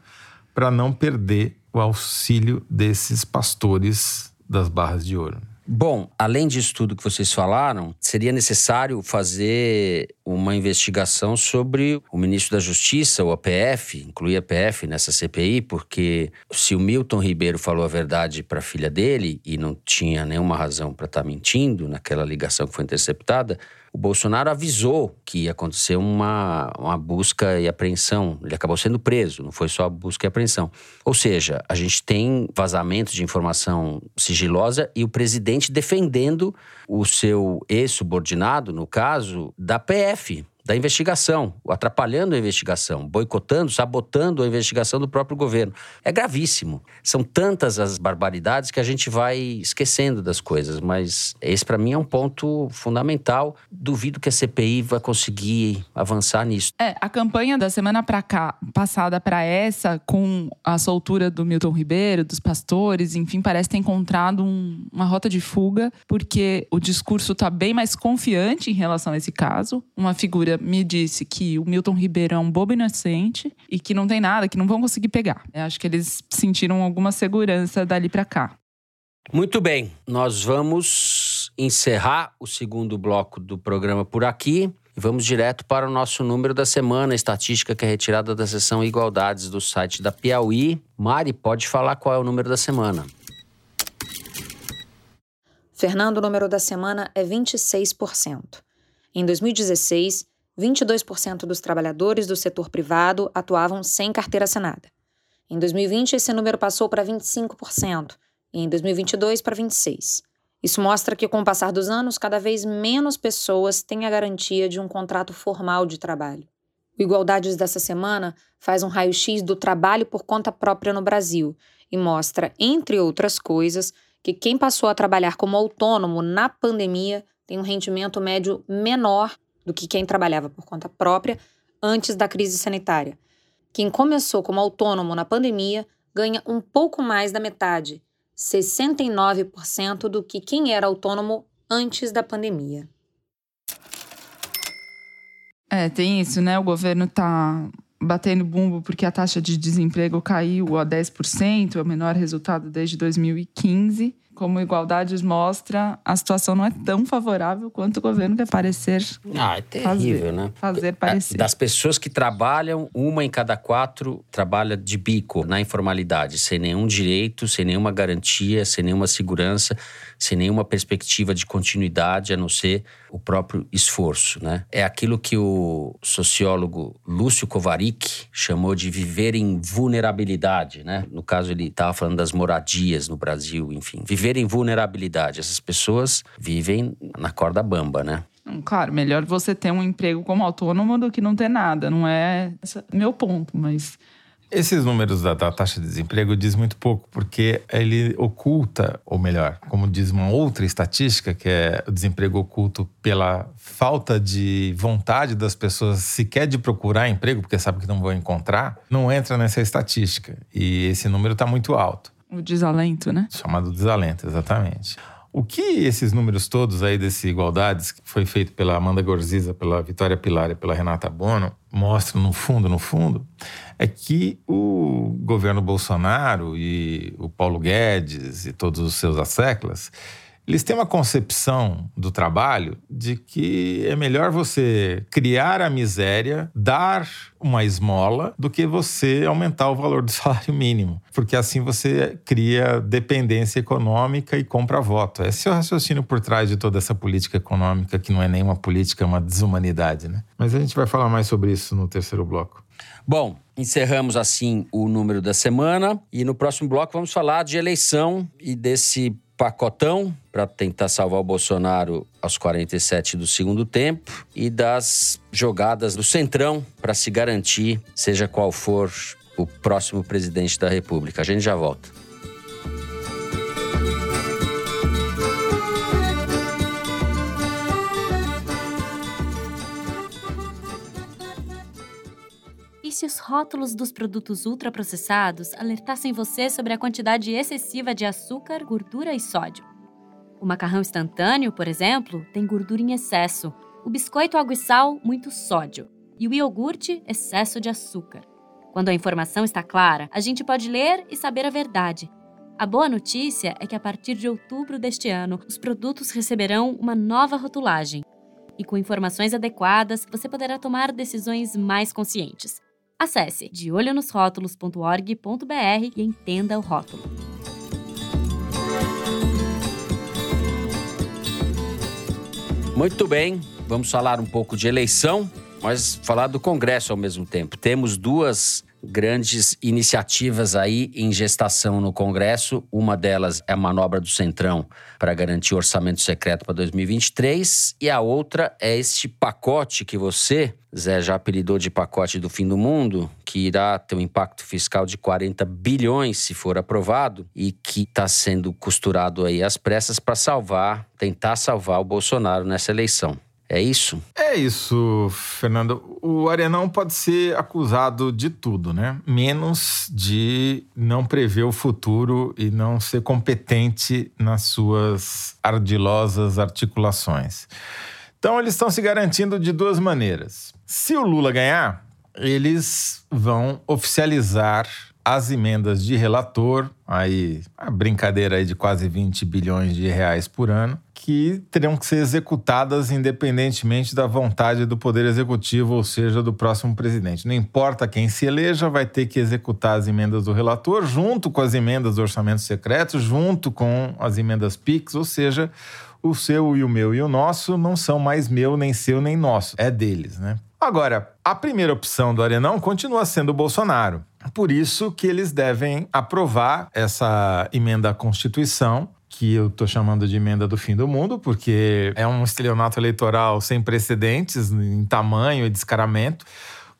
Speaker 4: para não perder o auxílio desses pastores das barras de ouro.
Speaker 2: Bom, além disso tudo que vocês falaram, seria necessário fazer uma investigação sobre o ministro da Justiça, o APF, incluir a APF nessa CPI, porque se o Milton Ribeiro falou a verdade para a filha dele e não tinha nenhuma razão para estar tá mentindo naquela ligação que foi interceptada, o Bolsonaro avisou que ia acontecer uma, uma busca e apreensão. Ele acabou sendo preso, não foi só busca e apreensão. Ou seja, a gente tem vazamento de informação sigilosa e o presidente defendendo o seu ex-subordinado, no caso, da PF, da investigação, atrapalhando a investigação, boicotando, sabotando a investigação do próprio governo. É gravíssimo. São tantas as barbaridades que a gente vai esquecendo das coisas, mas esse para mim é um ponto fundamental. Duvido que a CPI vai conseguir avançar nisso.
Speaker 6: É, a campanha da semana para cá, passada para essa, com a soltura do Milton Ribeiro, dos pastores, enfim, parece ter encontrado um, uma rota de fuga, porque o discurso está bem mais confiante em relação a esse caso. Uma figura me disse que o Milton Ribeiro é um bobo inocente e que não tem nada, que não vão conseguir pegar. Eu acho que eles sentiram alguma segurança dali para cá.
Speaker 2: Muito bem, nós vamos encerrar o segundo bloco do programa por aqui. E vamos direto para o nosso número da semana, estatística que é retirada da seção Igualdades do site da Piauí. Mari, pode falar qual é o número da semana.
Speaker 9: Fernando, o número da semana é 26%. Em 2016, 22% dos trabalhadores do setor privado atuavam sem carteira assinada. Em 2020, esse número passou para 25% e em 2022 para 26%. Isso mostra que, com o passar dos anos, cada vez menos pessoas têm a garantia de um contrato formal de trabalho. O Igualdades dessa semana faz um raio-x do trabalho por conta própria no Brasil e mostra, entre outras coisas, que quem passou a trabalhar como autônomo na pandemia tem um rendimento médio menor do que quem trabalhava por conta própria antes da crise sanitária. Quem começou como autônomo na pandemia ganha um pouco mais da metade, 69% do que quem era autônomo antes da pandemia.
Speaker 6: É, tem isso, né? O governo tá batendo bumbo porque a taxa de desemprego caiu a 10%, é o menor resultado desde 2015 como Igualdades mostra, a situação não é tão favorável quanto o governo quer parecer.
Speaker 2: Ah, é terrível,
Speaker 6: fazer,
Speaker 2: né?
Speaker 6: Fazer parecer.
Speaker 2: Das pessoas que trabalham, uma em cada quatro trabalha de bico na informalidade, sem nenhum direito, sem nenhuma garantia, sem nenhuma segurança, sem nenhuma perspectiva de continuidade, a não ser o próprio esforço, né? É aquilo que o sociólogo Lúcio Kovarik chamou de viver em vulnerabilidade, né? No caso, ele estava falando das moradias no Brasil, enfim. Viver em vulnerabilidade. Essas pessoas vivem na corda bamba, né?
Speaker 6: Claro, melhor você ter um emprego como autônomo do que não ter nada. Não é meu ponto, mas
Speaker 4: esses números da, da, taxa de desemprego diz muito pouco, porque ele oculta, ou melhor, como diz uma outra estatística, que é o desemprego oculto pela falta de vontade das pessoas sequer de procurar emprego, porque sabe que não vão encontrar, não entra nessa estatística. E esse número está muito alto.
Speaker 6: O desalento, né?
Speaker 4: Chamado desalento, exatamente. O que esses números todos aí desse Igualdades, que foi feito pela Amanda Gorziza, pela Vitória Pilar e pela Renata Bono, mostram no fundo, no fundo, é que o governo Bolsonaro e o Paulo Guedes e todos os seus asseclas eles têm uma concepção do trabalho de que é melhor você criar a miséria, dar uma esmola, do que você aumentar o valor do salário mínimo. Porque assim você cria dependência econômica e compra voto. Esse é o raciocínio por trás de toda essa política econômica, que não é nem uma política, é uma desumanidade, né? Mas a gente vai falar mais sobre isso no terceiro bloco.
Speaker 2: Bom, Encerramos assim o número da semana e no próximo bloco vamos falar de eleição e desse pacotão para tentar salvar o Bolsonaro aos 47 do segundo tempo e das jogadas do Centrão para se garantir, seja qual for o próximo presidente da República. A gente já volta.
Speaker 10: Se os rótulos dos produtos ultraprocessados alertassem você sobre a quantidade excessiva de açúcar, gordura e sódio? O macarrão instantâneo, por exemplo, tem gordura em excesso, o biscoito água e sal, muito sódio, e o iogurte, excesso de açúcar. Quando a informação está clara, a gente pode ler e saber a verdade. A boa notícia é que a partir de outubro deste ano, os produtos receberão uma nova rotulagem. E com informações adequadas, você poderá tomar decisões mais conscientes. Acesse deolhonosrótulos.org.br e entenda o rótulo.
Speaker 2: Muito bem, vamos falar um pouco de eleição, mas falar do Congresso ao mesmo tempo. Temos duas grandes iniciativas aí em gestação no Congresso. Uma delas é a manobra do Centrão para garantir orçamento secreto para 2023 e a outra é este pacote que você, Zé, já apelidou de pacote do fim do mundo, que irá ter um impacto fiscal de 40 bilhões se for aprovado e que está sendo costurado aí às pressas para salvar, tentar salvar o Bolsonaro nessa eleição. É isso?
Speaker 4: É isso, Fernando. O Arenão pode ser acusado de tudo, né? Menos de não prever o futuro e não ser competente nas suas ardilosas articulações. Então, eles estão se garantindo de duas maneiras. Se o Lula ganhar, eles vão oficializar as emendas de relator, aí a brincadeira aí de quase 20 bilhões de reais por ano, que terão que ser executadas independentemente da vontade do Poder Executivo, ou seja, do próximo presidente. Não importa quem se eleja, vai ter que executar as emendas do relator, junto com as emendas do orçamento secreto, junto com as emendas PIX, ou seja, o seu e o meu e o nosso não são mais meu, nem seu, nem nosso. É deles, né? Agora, a primeira opção do Arenão continua sendo o Bolsonaro. Por isso que eles devem aprovar essa emenda à Constituição, que eu estou chamando de emenda do fim do mundo, porque é um estelionato eleitoral sem precedentes em tamanho e descaramento.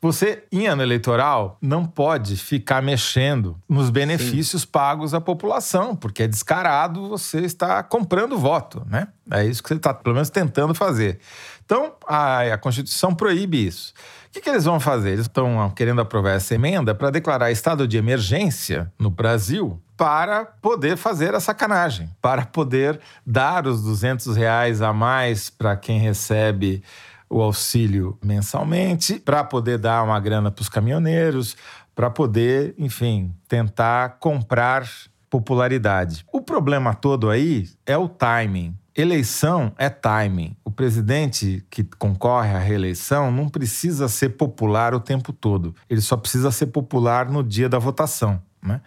Speaker 4: Você, em ano eleitoral, não pode ficar mexendo nos benefícios Sim. pagos à população, porque é descarado você está comprando voto, né? É isso que você está, pelo menos, tentando fazer. Então, a, a Constituição proíbe isso que, que eles vão fazer? Eles estão querendo aprovar essa emenda para declarar estado de emergência no Brasil para poder fazer a sacanagem, para poder dar os 200 reais a mais para quem recebe o auxílio mensalmente, para poder dar uma grana para os caminhoneiros, para poder, enfim, tentar comprar popularidade. O problema todo aí é o timing. Eleição é timing. O presidente que concorre à reeleição não precisa ser popular o tempo todo. Ele só precisa ser popular no dia da votação. Né?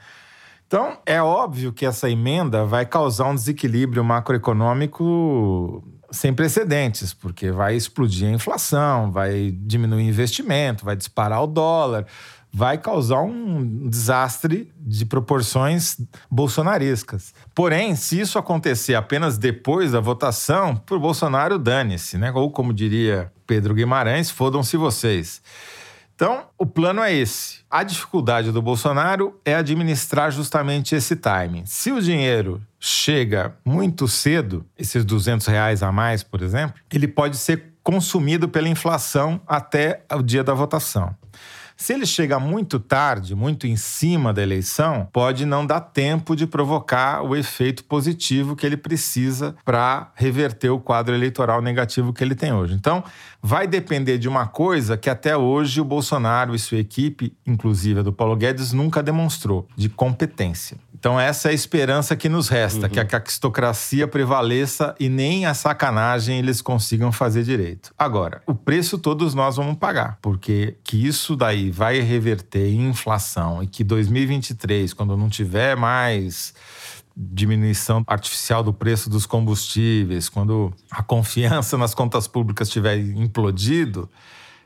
Speaker 4: Então, é óbvio que essa emenda vai causar um desequilíbrio macroeconômico sem precedentes, porque vai explodir a inflação, vai diminuir o investimento, vai disparar o dólar vai causar um desastre de proporções bolsonarescas. Porém, se isso acontecer apenas depois da votação, por Bolsonaro dane-se, né? Ou como diria Pedro Guimarães, fodam-se vocês. Então, o plano é esse. A dificuldade do Bolsonaro é administrar justamente esse timing. Se o dinheiro chega muito cedo, esses 200 reais a mais, por exemplo, ele pode ser consumido pela inflação até o dia da votação. Se ele chega muito tarde, muito em cima da eleição, pode não dar tempo de provocar o efeito positivo que ele precisa para reverter o quadro eleitoral negativo que ele tem hoje. Então, vai depender de uma coisa que até hoje o Bolsonaro e sua equipe, inclusive a do Paulo Guedes, nunca demonstrou, de competência. Então, essa é a esperança que nos resta, uhum. que a aristocracia prevaleça e nem a sacanagem eles consigam fazer direito. Agora, o preço todos nós vamos pagar, porque que isso daí vai reverter em inflação e que 2023, quando não tiver mais diminuição artificial do preço dos combustíveis, quando a confiança nas contas públicas tiver implodido,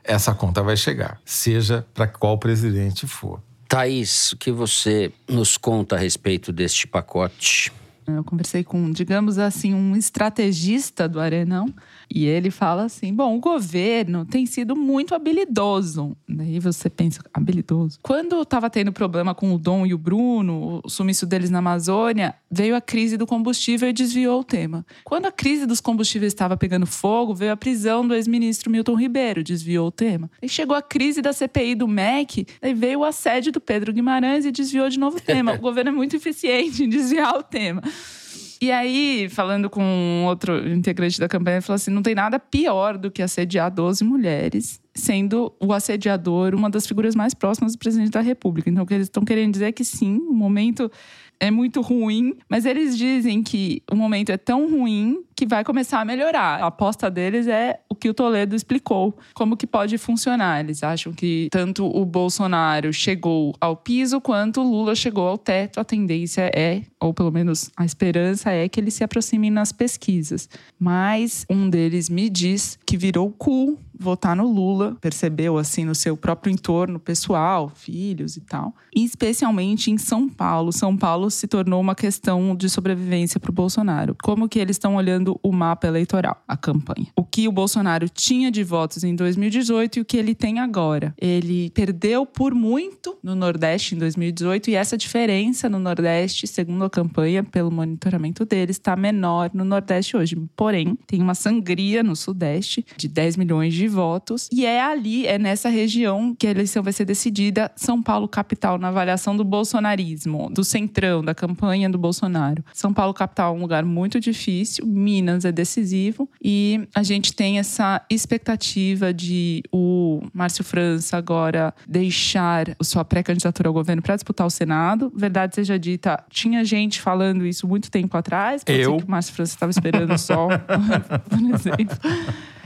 Speaker 4: essa conta vai chegar, seja para qual presidente for.
Speaker 2: Thaís, o que você nos conta a respeito deste pacote?
Speaker 6: Eu conversei com, digamos assim, um estrategista do Arenão. E ele fala assim: bom, o governo tem sido muito habilidoso. Daí você pensa, habilidoso. Quando estava tendo problema com o Dom e o Bruno, o sumiço deles na Amazônia, veio a crise do combustível e desviou o tema. Quando a crise dos combustíveis estava pegando fogo, veio a prisão do ex-ministro Milton Ribeiro, desviou o tema. E chegou a crise da CPI do MEC, daí veio o assédio do Pedro Guimarães e desviou de novo o tema. o governo é muito eficiente em desviar o tema. E aí, falando com outro integrante da campanha, ele falou assim: não tem nada pior do que assediar 12 mulheres, sendo o assediador uma das figuras mais próximas do presidente da República. Então, o que eles estão querendo dizer é que sim, o momento é muito ruim, mas eles dizem que o momento é tão ruim que vai começar a melhorar. A aposta deles é o que o Toledo explicou, como que pode funcionar. Eles acham que tanto o Bolsonaro chegou ao piso quanto o Lula chegou ao teto. A tendência é, ou pelo menos a esperança é que eles se aproximem nas pesquisas. Mas um deles me diz que virou cool votar no Lula, percebeu assim no seu próprio entorno pessoal, filhos e tal. E especialmente em São Paulo. São Paulo se tornou uma questão de sobrevivência para o Bolsonaro. Como que eles estão olhando o mapa eleitoral, a campanha? O que o Bolsonaro tinha de votos em 2018 e o que ele tem agora. Ele perdeu por muito no Nordeste em 2018 e essa diferença no Nordeste, segundo a campanha, pelo monitoramento deles, está menor no Nordeste hoje. Porém, tem uma sangria no Sudeste de 10 milhões de votos e é ali, é nessa região que a eleição vai ser decidida. São Paulo capital na avaliação do bolsonarismo, do centrão, da campanha do Bolsonaro. São Paulo capital é um lugar muito difícil, Minas é decisivo e a gente tem essa expectativa de o Márcio França agora deixar sua pré-candidatura ao governo para disputar o Senado. Verdade seja dita, tinha gente falando isso muito tempo atrás.
Speaker 4: Eu?
Speaker 6: que o Márcio França estava esperando só, por exemplo.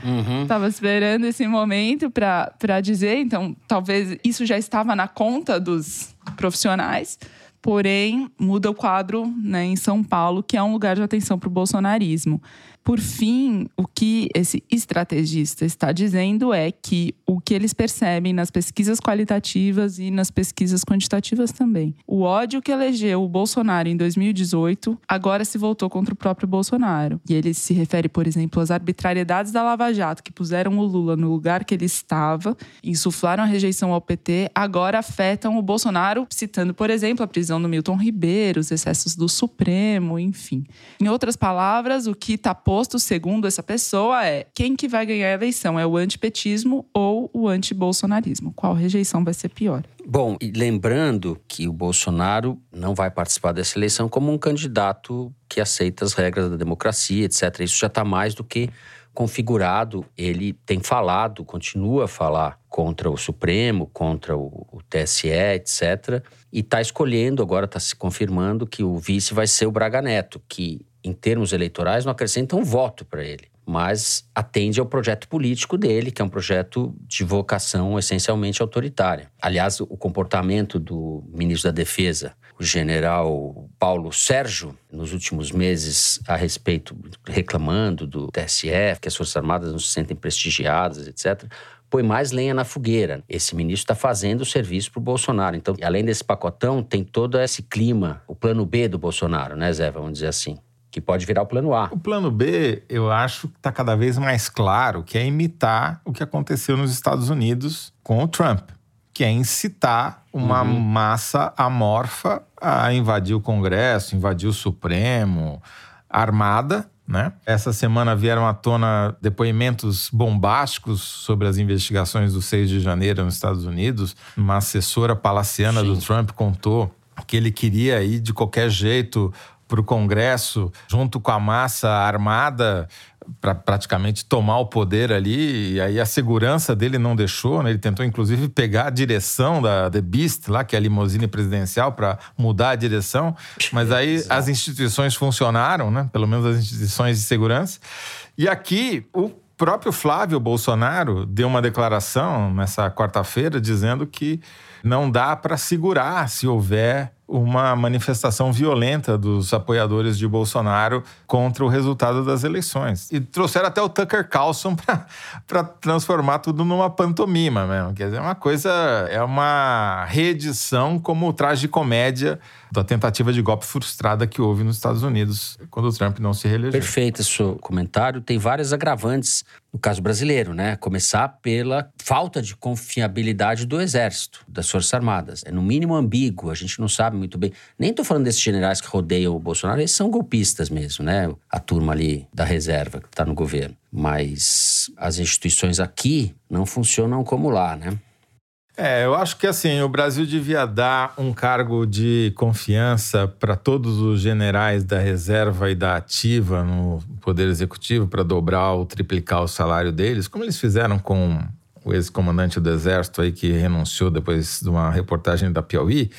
Speaker 6: Uhum. esperando esse momento para dizer, então talvez isso já estava na conta dos profissionais. Porém, muda o quadro né, em São Paulo, que é um lugar de atenção para o bolsonarismo. Por fim, o que esse estrategista está dizendo é que o que eles percebem nas pesquisas qualitativas e nas pesquisas quantitativas também. O ódio que elegeu o Bolsonaro em 2018 agora se voltou contra o próprio Bolsonaro. E ele se refere, por exemplo, às arbitrariedades da Lava Jato, que puseram o Lula no lugar que ele estava, insuflaram a rejeição ao PT, agora afetam o Bolsonaro, citando, por exemplo, a prisão do Milton Ribeiro, os excessos do Supremo, enfim. Em outras palavras, o que está posto, segundo essa pessoa, é quem que vai ganhar a eleição? É o antipetismo ou o antibolsonarismo? Qual rejeição vai ser pior?
Speaker 2: Bom, e lembrando que o Bolsonaro não vai participar dessa eleição como um candidato que aceita as regras da democracia, etc. Isso já está mais do que configurado. Ele tem falado, continua a falar contra o Supremo, contra o, o TSE, etc. E está escolhendo, agora está se confirmando que o vice vai ser o Braga Neto, que em termos eleitorais, não acrescenta um voto para ele, mas atende ao projeto político dele, que é um projeto de vocação essencialmente autoritária. Aliás, o comportamento do ministro da Defesa, o general Paulo Sérgio, nos últimos meses, a respeito, reclamando do TSF, que as Forças Armadas não se sentem prestigiadas, etc., põe mais lenha na fogueira. Esse ministro está fazendo o serviço para o Bolsonaro. Então, além desse pacotão, tem todo esse clima, o plano B do Bolsonaro, né, Zé? Vamos dizer assim que pode virar o plano A.
Speaker 4: O plano B, eu acho que está cada vez mais claro que é imitar o que aconteceu nos Estados Unidos com o Trump, que é incitar uma uhum. massa amorfa a invadir o Congresso, invadir o Supremo, armada. Né? Essa semana vieram à tona depoimentos bombásticos sobre as investigações do 6 de janeiro nos Estados Unidos. Uma assessora palaciana Sim. do Trump contou que ele queria ir de qualquer jeito para o Congresso, junto com a massa armada, para praticamente tomar o poder ali. E aí a segurança dele não deixou, né? Ele tentou, inclusive, pegar a direção da The Beast, lá, que é a limusine presidencial, para mudar a direção. Mas aí as instituições funcionaram, né? Pelo menos as instituições de segurança. E aqui, o próprio Flávio Bolsonaro deu uma declaração nessa quarta-feira dizendo que não dá para segurar se houver uma manifestação violenta dos apoiadores de Bolsonaro contra o resultado das eleições. E trouxeram até o Tucker Carlson para transformar tudo numa pantomima mesmo. Quer dizer, é uma coisa, é uma reedição como o traje de comédia da tentativa de golpe frustrada que houve nos Estados Unidos quando o Trump não se reelegeu.
Speaker 2: Perfeito esse seu comentário. Tem vários agravantes no caso brasileiro, né? Começar pela falta de confiabilidade do Exército, das Forças Armadas. É no mínimo ambíguo, a gente não sabe muito bem. Nem estou falando desses generais que rodeiam o Bolsonaro, eles são golpistas mesmo, né? A turma ali da reserva que está no governo. Mas as instituições aqui não funcionam como lá, né?
Speaker 4: É, eu acho que assim, o Brasil devia dar um cargo de confiança para todos os generais da reserva e da ativa no Poder Executivo para dobrar ou triplicar o salário deles, como eles fizeram com o ex-comandante do Exército aí que renunciou depois de uma reportagem da Piauí,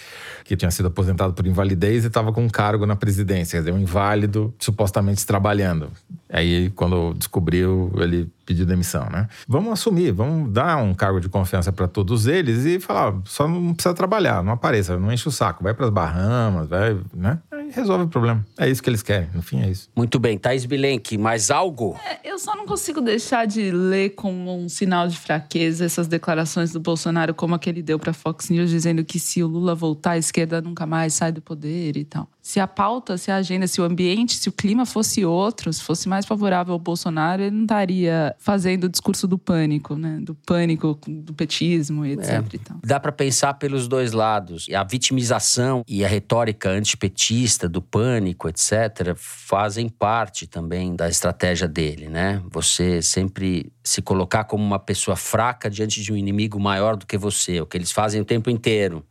Speaker 4: que tinha sido aposentado por invalidez e estava com um cargo na presidência, quer dizer, um inválido supostamente trabalhando. Aí, quando descobriu, ele pediu demissão, né? Vamos assumir, vamos dar um cargo de confiança para todos eles e falar, só não precisa trabalhar, não apareça, não enche o saco, vai para as Bahamas, vai, né? Aí resolve o problema. É isso que eles querem, no fim é isso.
Speaker 2: Muito bem, Thaís Bilenque, mais algo?
Speaker 6: É, eu só não consigo deixar de ler como um sinal de fraqueza essas declarações do Bolsonaro, como aquele deu para Fox News dizendo que se o Lula voltar, a esquerda nunca mais sai do poder e tal se a pauta, se a agenda, se o ambiente, se o clima fosse outro, se fosse mais favorável ao Bolsonaro, ele não estaria fazendo o discurso do pânico, né? Do pânico, do petismo e etc. É, e
Speaker 2: dá para pensar pelos dois lados. A vitimização e a retórica antipetista do pânico, etc., fazem parte também da estratégia dele, né? Você sempre se colocar como uma pessoa fraca diante de um inimigo maior do que você, o que eles fazem o tempo inteiro.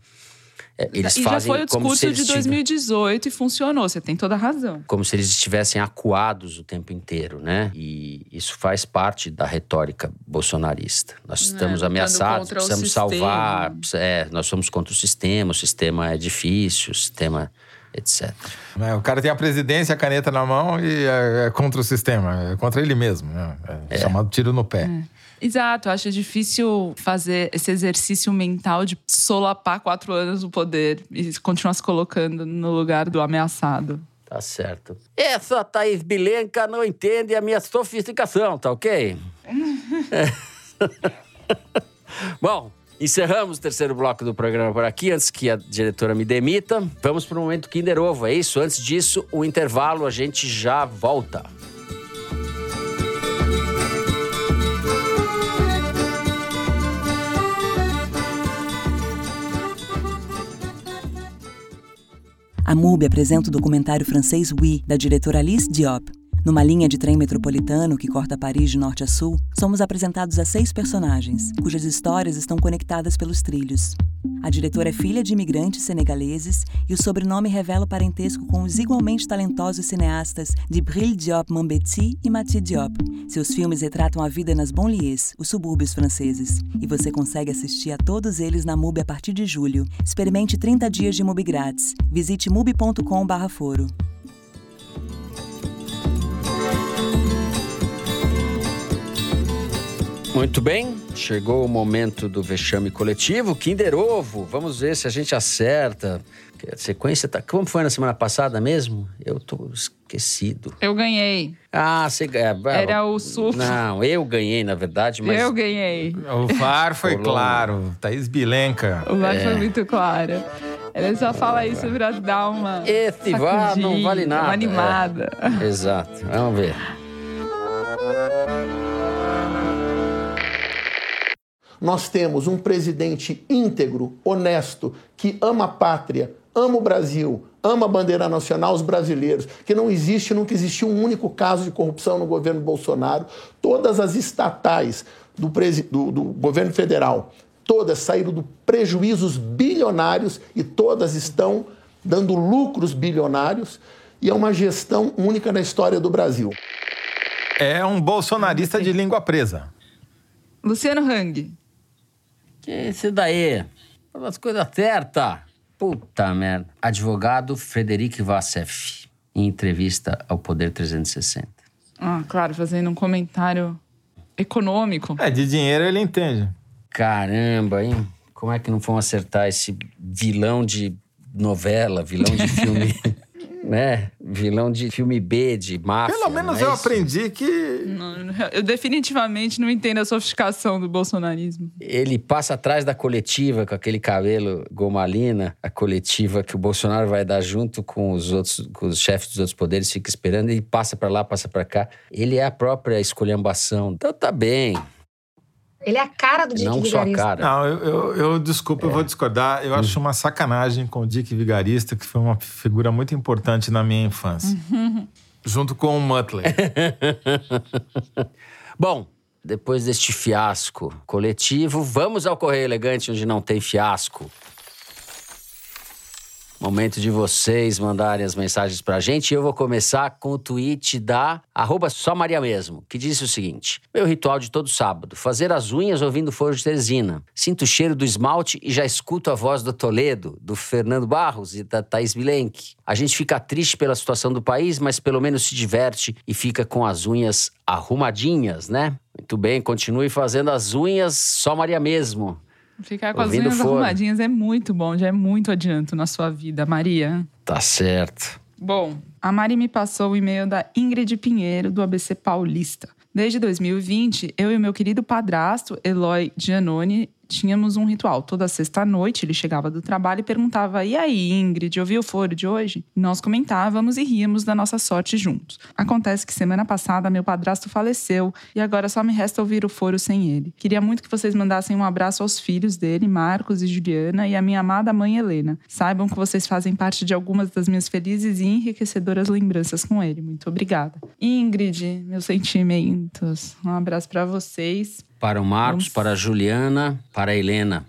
Speaker 6: É, eles e fazem já foi o discurso de 2018 e funcionou, você tem toda a razão.
Speaker 2: Como se eles estivessem acuados o tempo inteiro, né? E isso faz parte da retórica bolsonarista. Nós é, estamos é, ameaçados, precisamos salvar. É, nós somos contra o sistema, o sistema é difícil, o sistema etc.
Speaker 4: É, o cara tem a presidência, a caneta na mão e é, é contra o sistema, é contra ele mesmo. Né? É, chamado tiro no pé.
Speaker 6: Exato, acho difícil fazer esse exercício mental de solapar quatro anos no poder e continuar se colocando no lugar do ameaçado.
Speaker 2: Tá certo. Essa Thaís Bilenca não entende a minha sofisticação, tá ok? Bom, encerramos o terceiro bloco do programa por aqui, antes que a diretora me demita. Vamos para o momento Kinder Ovo, é isso? Antes disso, o intervalo, a gente já volta.
Speaker 11: A MUBI apresenta o documentário francês Oui, da diretora Alice Diop. Numa linha de trem metropolitano que corta Paris de norte a sul, somos apresentados a seis personagens, cujas histórias estão conectadas pelos trilhos. A diretora é filha de imigrantes senegaleses e o sobrenome revela o parentesco com os igualmente talentosos cineastas Djibril Diop Mambetsi e Mathieu Diop. Seus filmes retratam a vida nas banlieues, os subúrbios franceses, e você consegue assistir a todos eles na MUBI a partir de julho. Experimente 30 dias de MUBI grátis. Visite mubi.com/foro.
Speaker 2: Muito bem, chegou o momento do vexame coletivo, Kinder Ovo. Vamos ver se a gente acerta. A sequência tá. Como foi na semana passada mesmo? Eu tô esquecido.
Speaker 6: Eu ganhei.
Speaker 2: Ah, você ganhou.
Speaker 6: Era o sul.
Speaker 2: Não, eu ganhei, na verdade, mas.
Speaker 6: Eu ganhei.
Speaker 4: O VAR foi claro. Thaís Bilenca.
Speaker 6: O VAR é. foi muito claro. Ele só fala isso pra dar uma.
Speaker 2: Esse VAR não vale nada. Uma
Speaker 6: animada.
Speaker 2: É. Exato. Vamos ver.
Speaker 12: Nós temos um presidente íntegro, honesto, que ama a pátria, ama o Brasil, ama a bandeira nacional, os brasileiros, que não existe, nunca existiu um único caso de corrupção no governo Bolsonaro. Todas as estatais do, do, do governo federal, todas saíram do prejuízos bilionários e todas estão dando lucros bilionários e é uma gestão única na história do Brasil.
Speaker 4: É um bolsonarista de língua presa.
Speaker 6: Luciano Hang.
Speaker 2: Que esse daí? As coisas certas. Puta merda. Advogado Frederic Vassef, em entrevista ao Poder 360.
Speaker 6: Ah, claro, fazendo um comentário econômico.
Speaker 4: É, de dinheiro ele entende.
Speaker 2: Caramba, hein? Como é que não vão acertar esse vilão de novela, vilão de filme. né? Vilão de filme B, de máfia.
Speaker 4: Pelo menos
Speaker 2: é
Speaker 4: eu
Speaker 2: isso?
Speaker 4: aprendi que.
Speaker 6: Não, eu definitivamente não entendo a sofisticação do bolsonarismo.
Speaker 2: Ele passa atrás da coletiva com aquele cabelo gomalina, a coletiva que o Bolsonaro vai dar junto com os outros, com os chefes dos outros poderes, fica esperando, ele passa pra lá, passa pra cá. Ele é a própria esculhambação. Então tá bem.
Speaker 9: Ele é a cara do Dick
Speaker 2: Não só a
Speaker 9: Vigarista.
Speaker 2: cara.
Speaker 4: Não, eu, eu, eu- desculpa, eu vou discordar. Eu acho uma sacanagem com o Dick Vigarista, que foi uma figura muito importante na minha infância. Junto com o Muttley.
Speaker 2: Bom, depois deste fiasco coletivo, vamos ao Correio Elegante, onde não tem fiasco. Momento de vocês mandarem as mensagens pra gente. Eu vou começar com o tweet da arroba só Maria mesmo, que disse o seguinte: Meu ritual de todo sábado, fazer as unhas ouvindo Foro de Teresina. Sinto o cheiro do esmalte e já escuto a voz do Toledo, do Fernando Barros e da Thaís Bilenque. A gente fica triste pela situação do país, mas pelo menos se diverte e fica com as unhas arrumadinhas, né? Muito bem, continue fazendo as unhas só Maria mesmo.
Speaker 6: Ficar com as unhas
Speaker 2: foro.
Speaker 6: arrumadinhas é muito bom, já é muito adianto na sua vida, Maria.
Speaker 2: Tá certo.
Speaker 6: Bom, a Mari me passou o e-mail da Ingrid Pinheiro, do ABC Paulista. Desde 2020, eu e o meu querido padrasto, Eloy Giannone, tínhamos um ritual. Toda sexta-noite ele chegava do trabalho e perguntava: E aí, Ingrid, ouviu o foro de hoje? Nós comentávamos e ríamos da nossa sorte juntos. Acontece que semana passada meu padrasto faleceu e agora só me resta ouvir o foro sem ele. Queria muito que vocês mandassem um abraço aos filhos dele, Marcos e Juliana, e à minha amada mãe Helena. Saibam que vocês fazem parte de algumas das minhas felizes e enriquecedoras lembranças com ele. Muito obrigada. Ingrid, meus sentimentos. Um abraço pra vocês.
Speaker 2: Para o Marcos,
Speaker 6: Vamos.
Speaker 2: para a Juliana, para a Helena.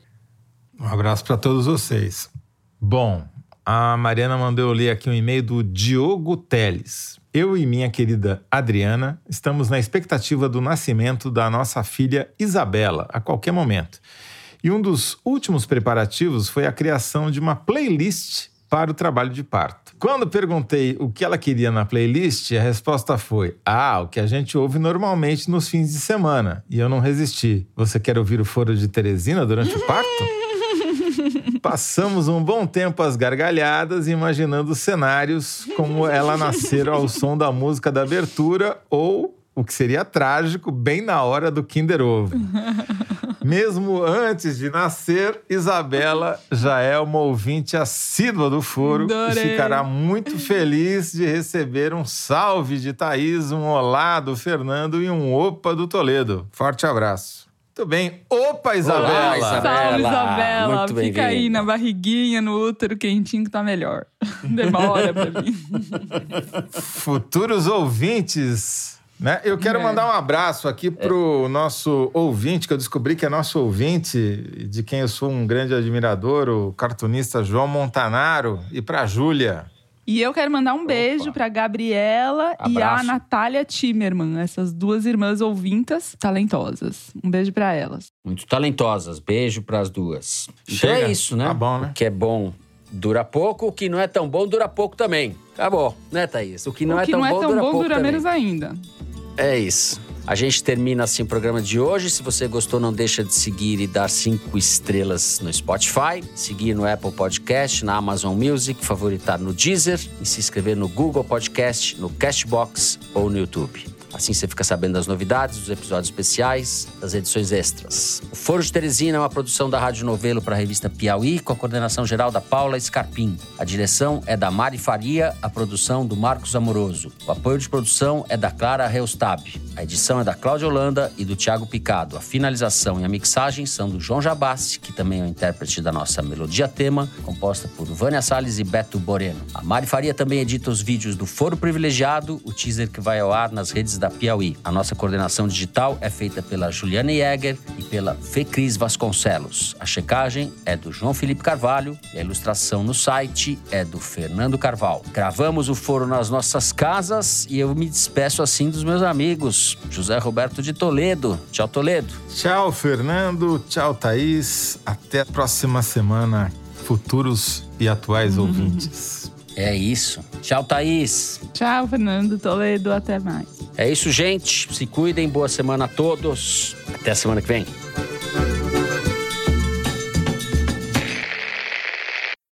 Speaker 4: Um abraço para todos vocês. Bom, a Mariana mandou eu ler aqui um e-mail do Diogo Teles. Eu e minha querida Adriana estamos na expectativa do nascimento da nossa filha Isabela a qualquer momento. E um dos últimos preparativos foi a criação de uma playlist para o trabalho de parto. Quando perguntei o que ela queria na playlist, a resposta foi: Ah, o que a gente ouve normalmente nos fins de semana. E eu não resisti. Você quer ouvir o foro de Teresina durante o parto? Passamos um bom tempo às gargalhadas, imaginando cenários como ela nascer ao som da música da abertura ou, o que seria trágico, bem na hora do Kinder Ovo. Mesmo antes de nascer, Isabela já é uma ouvinte assídua do foro e
Speaker 6: Adorei.
Speaker 4: ficará muito feliz de receber um salve de Thaís, um olá do Fernando e um opa do Toledo. Forte abraço. Muito bem. Opa, Isabela!
Speaker 2: Isabela.
Speaker 6: Salve, Isabela.
Speaker 2: Muito
Speaker 6: Fica aí na barriguinha, no útero quentinho que tá melhor. Demora pra mim.
Speaker 4: futuros ouvintes. Né? Eu quero
Speaker 6: É.
Speaker 4: mandar um abraço aqui pro nosso ouvinte, que eu descobri que é nosso ouvinte, de quem eu sou um grande admirador, o cartunista João Montanaro, e pra Júlia.
Speaker 6: E eu quero mandar um beijo pra Gabriela e a
Speaker 2: Abraço.
Speaker 6: Natália Timerman, essas duas irmãs ouvintas talentosas. Um beijo pra elas.
Speaker 2: Muito talentosas. Beijo para as duas. Então
Speaker 4: Chega?
Speaker 2: é isso, né?
Speaker 4: Tá bom, né?
Speaker 2: O que é bom dura pouco, o que não é tão bom dura pouco também. Acabou, né, Thaís? O que não
Speaker 6: o
Speaker 2: é
Speaker 6: que
Speaker 2: tão
Speaker 6: não é
Speaker 2: bom
Speaker 6: tão
Speaker 2: dura
Speaker 6: bom dura menos ainda.
Speaker 2: É isso. A gente termina assim o programa de hoje. Se você gostou, não deixa de seguir e dar cinco estrelas no Spotify, seguir no Apple Podcast, na Amazon Music, favoritar no Deezer e se inscrever no Google Podcast, no Castbox ou no YouTube. Assim você fica sabendo das novidades, dos episódios especiais, das edições extras. O Foro de Teresina é uma produção da Rádio Novelo para a revista Piauí, com a coordenação geral da Paula Scarpim. A direção é da Mari Faria, a produção do Marcos Amoroso. O apoio de produção é da Clara Reustab. A edição é da Cláudia Holanda e do Thiago Picado. A finalização e a mixagem são do João Jabassi, que também é o intérprete da nossa melodia tema, composta por Vânia Salles e Beto Boreno. A Mari Faria também edita os vídeos do Foro Privilegiado, o teaser que vai ao ar nas redes da Piauí. A nossa coordenação digital é feita pela Juliana Jäger e pela Fecris Vasconcelos. A checagem é do João Felipe Carvalho e a ilustração no site é do Fernando Carvalho. Gravamos o foro nas nossas casas e eu me despeço assim dos meus amigos. José Roberto de Toledo. Tchau, Toledo.
Speaker 4: Tchau, Fernando. Tchau, Thaís. Até a próxima semana, futuros e atuais ouvintes.
Speaker 2: É isso. Tchau, Thaís.
Speaker 6: Tchau, Fernando Toledo. Até mais.
Speaker 2: É isso, gente. Se cuidem. Boa semana a todos. Até a semana que vem.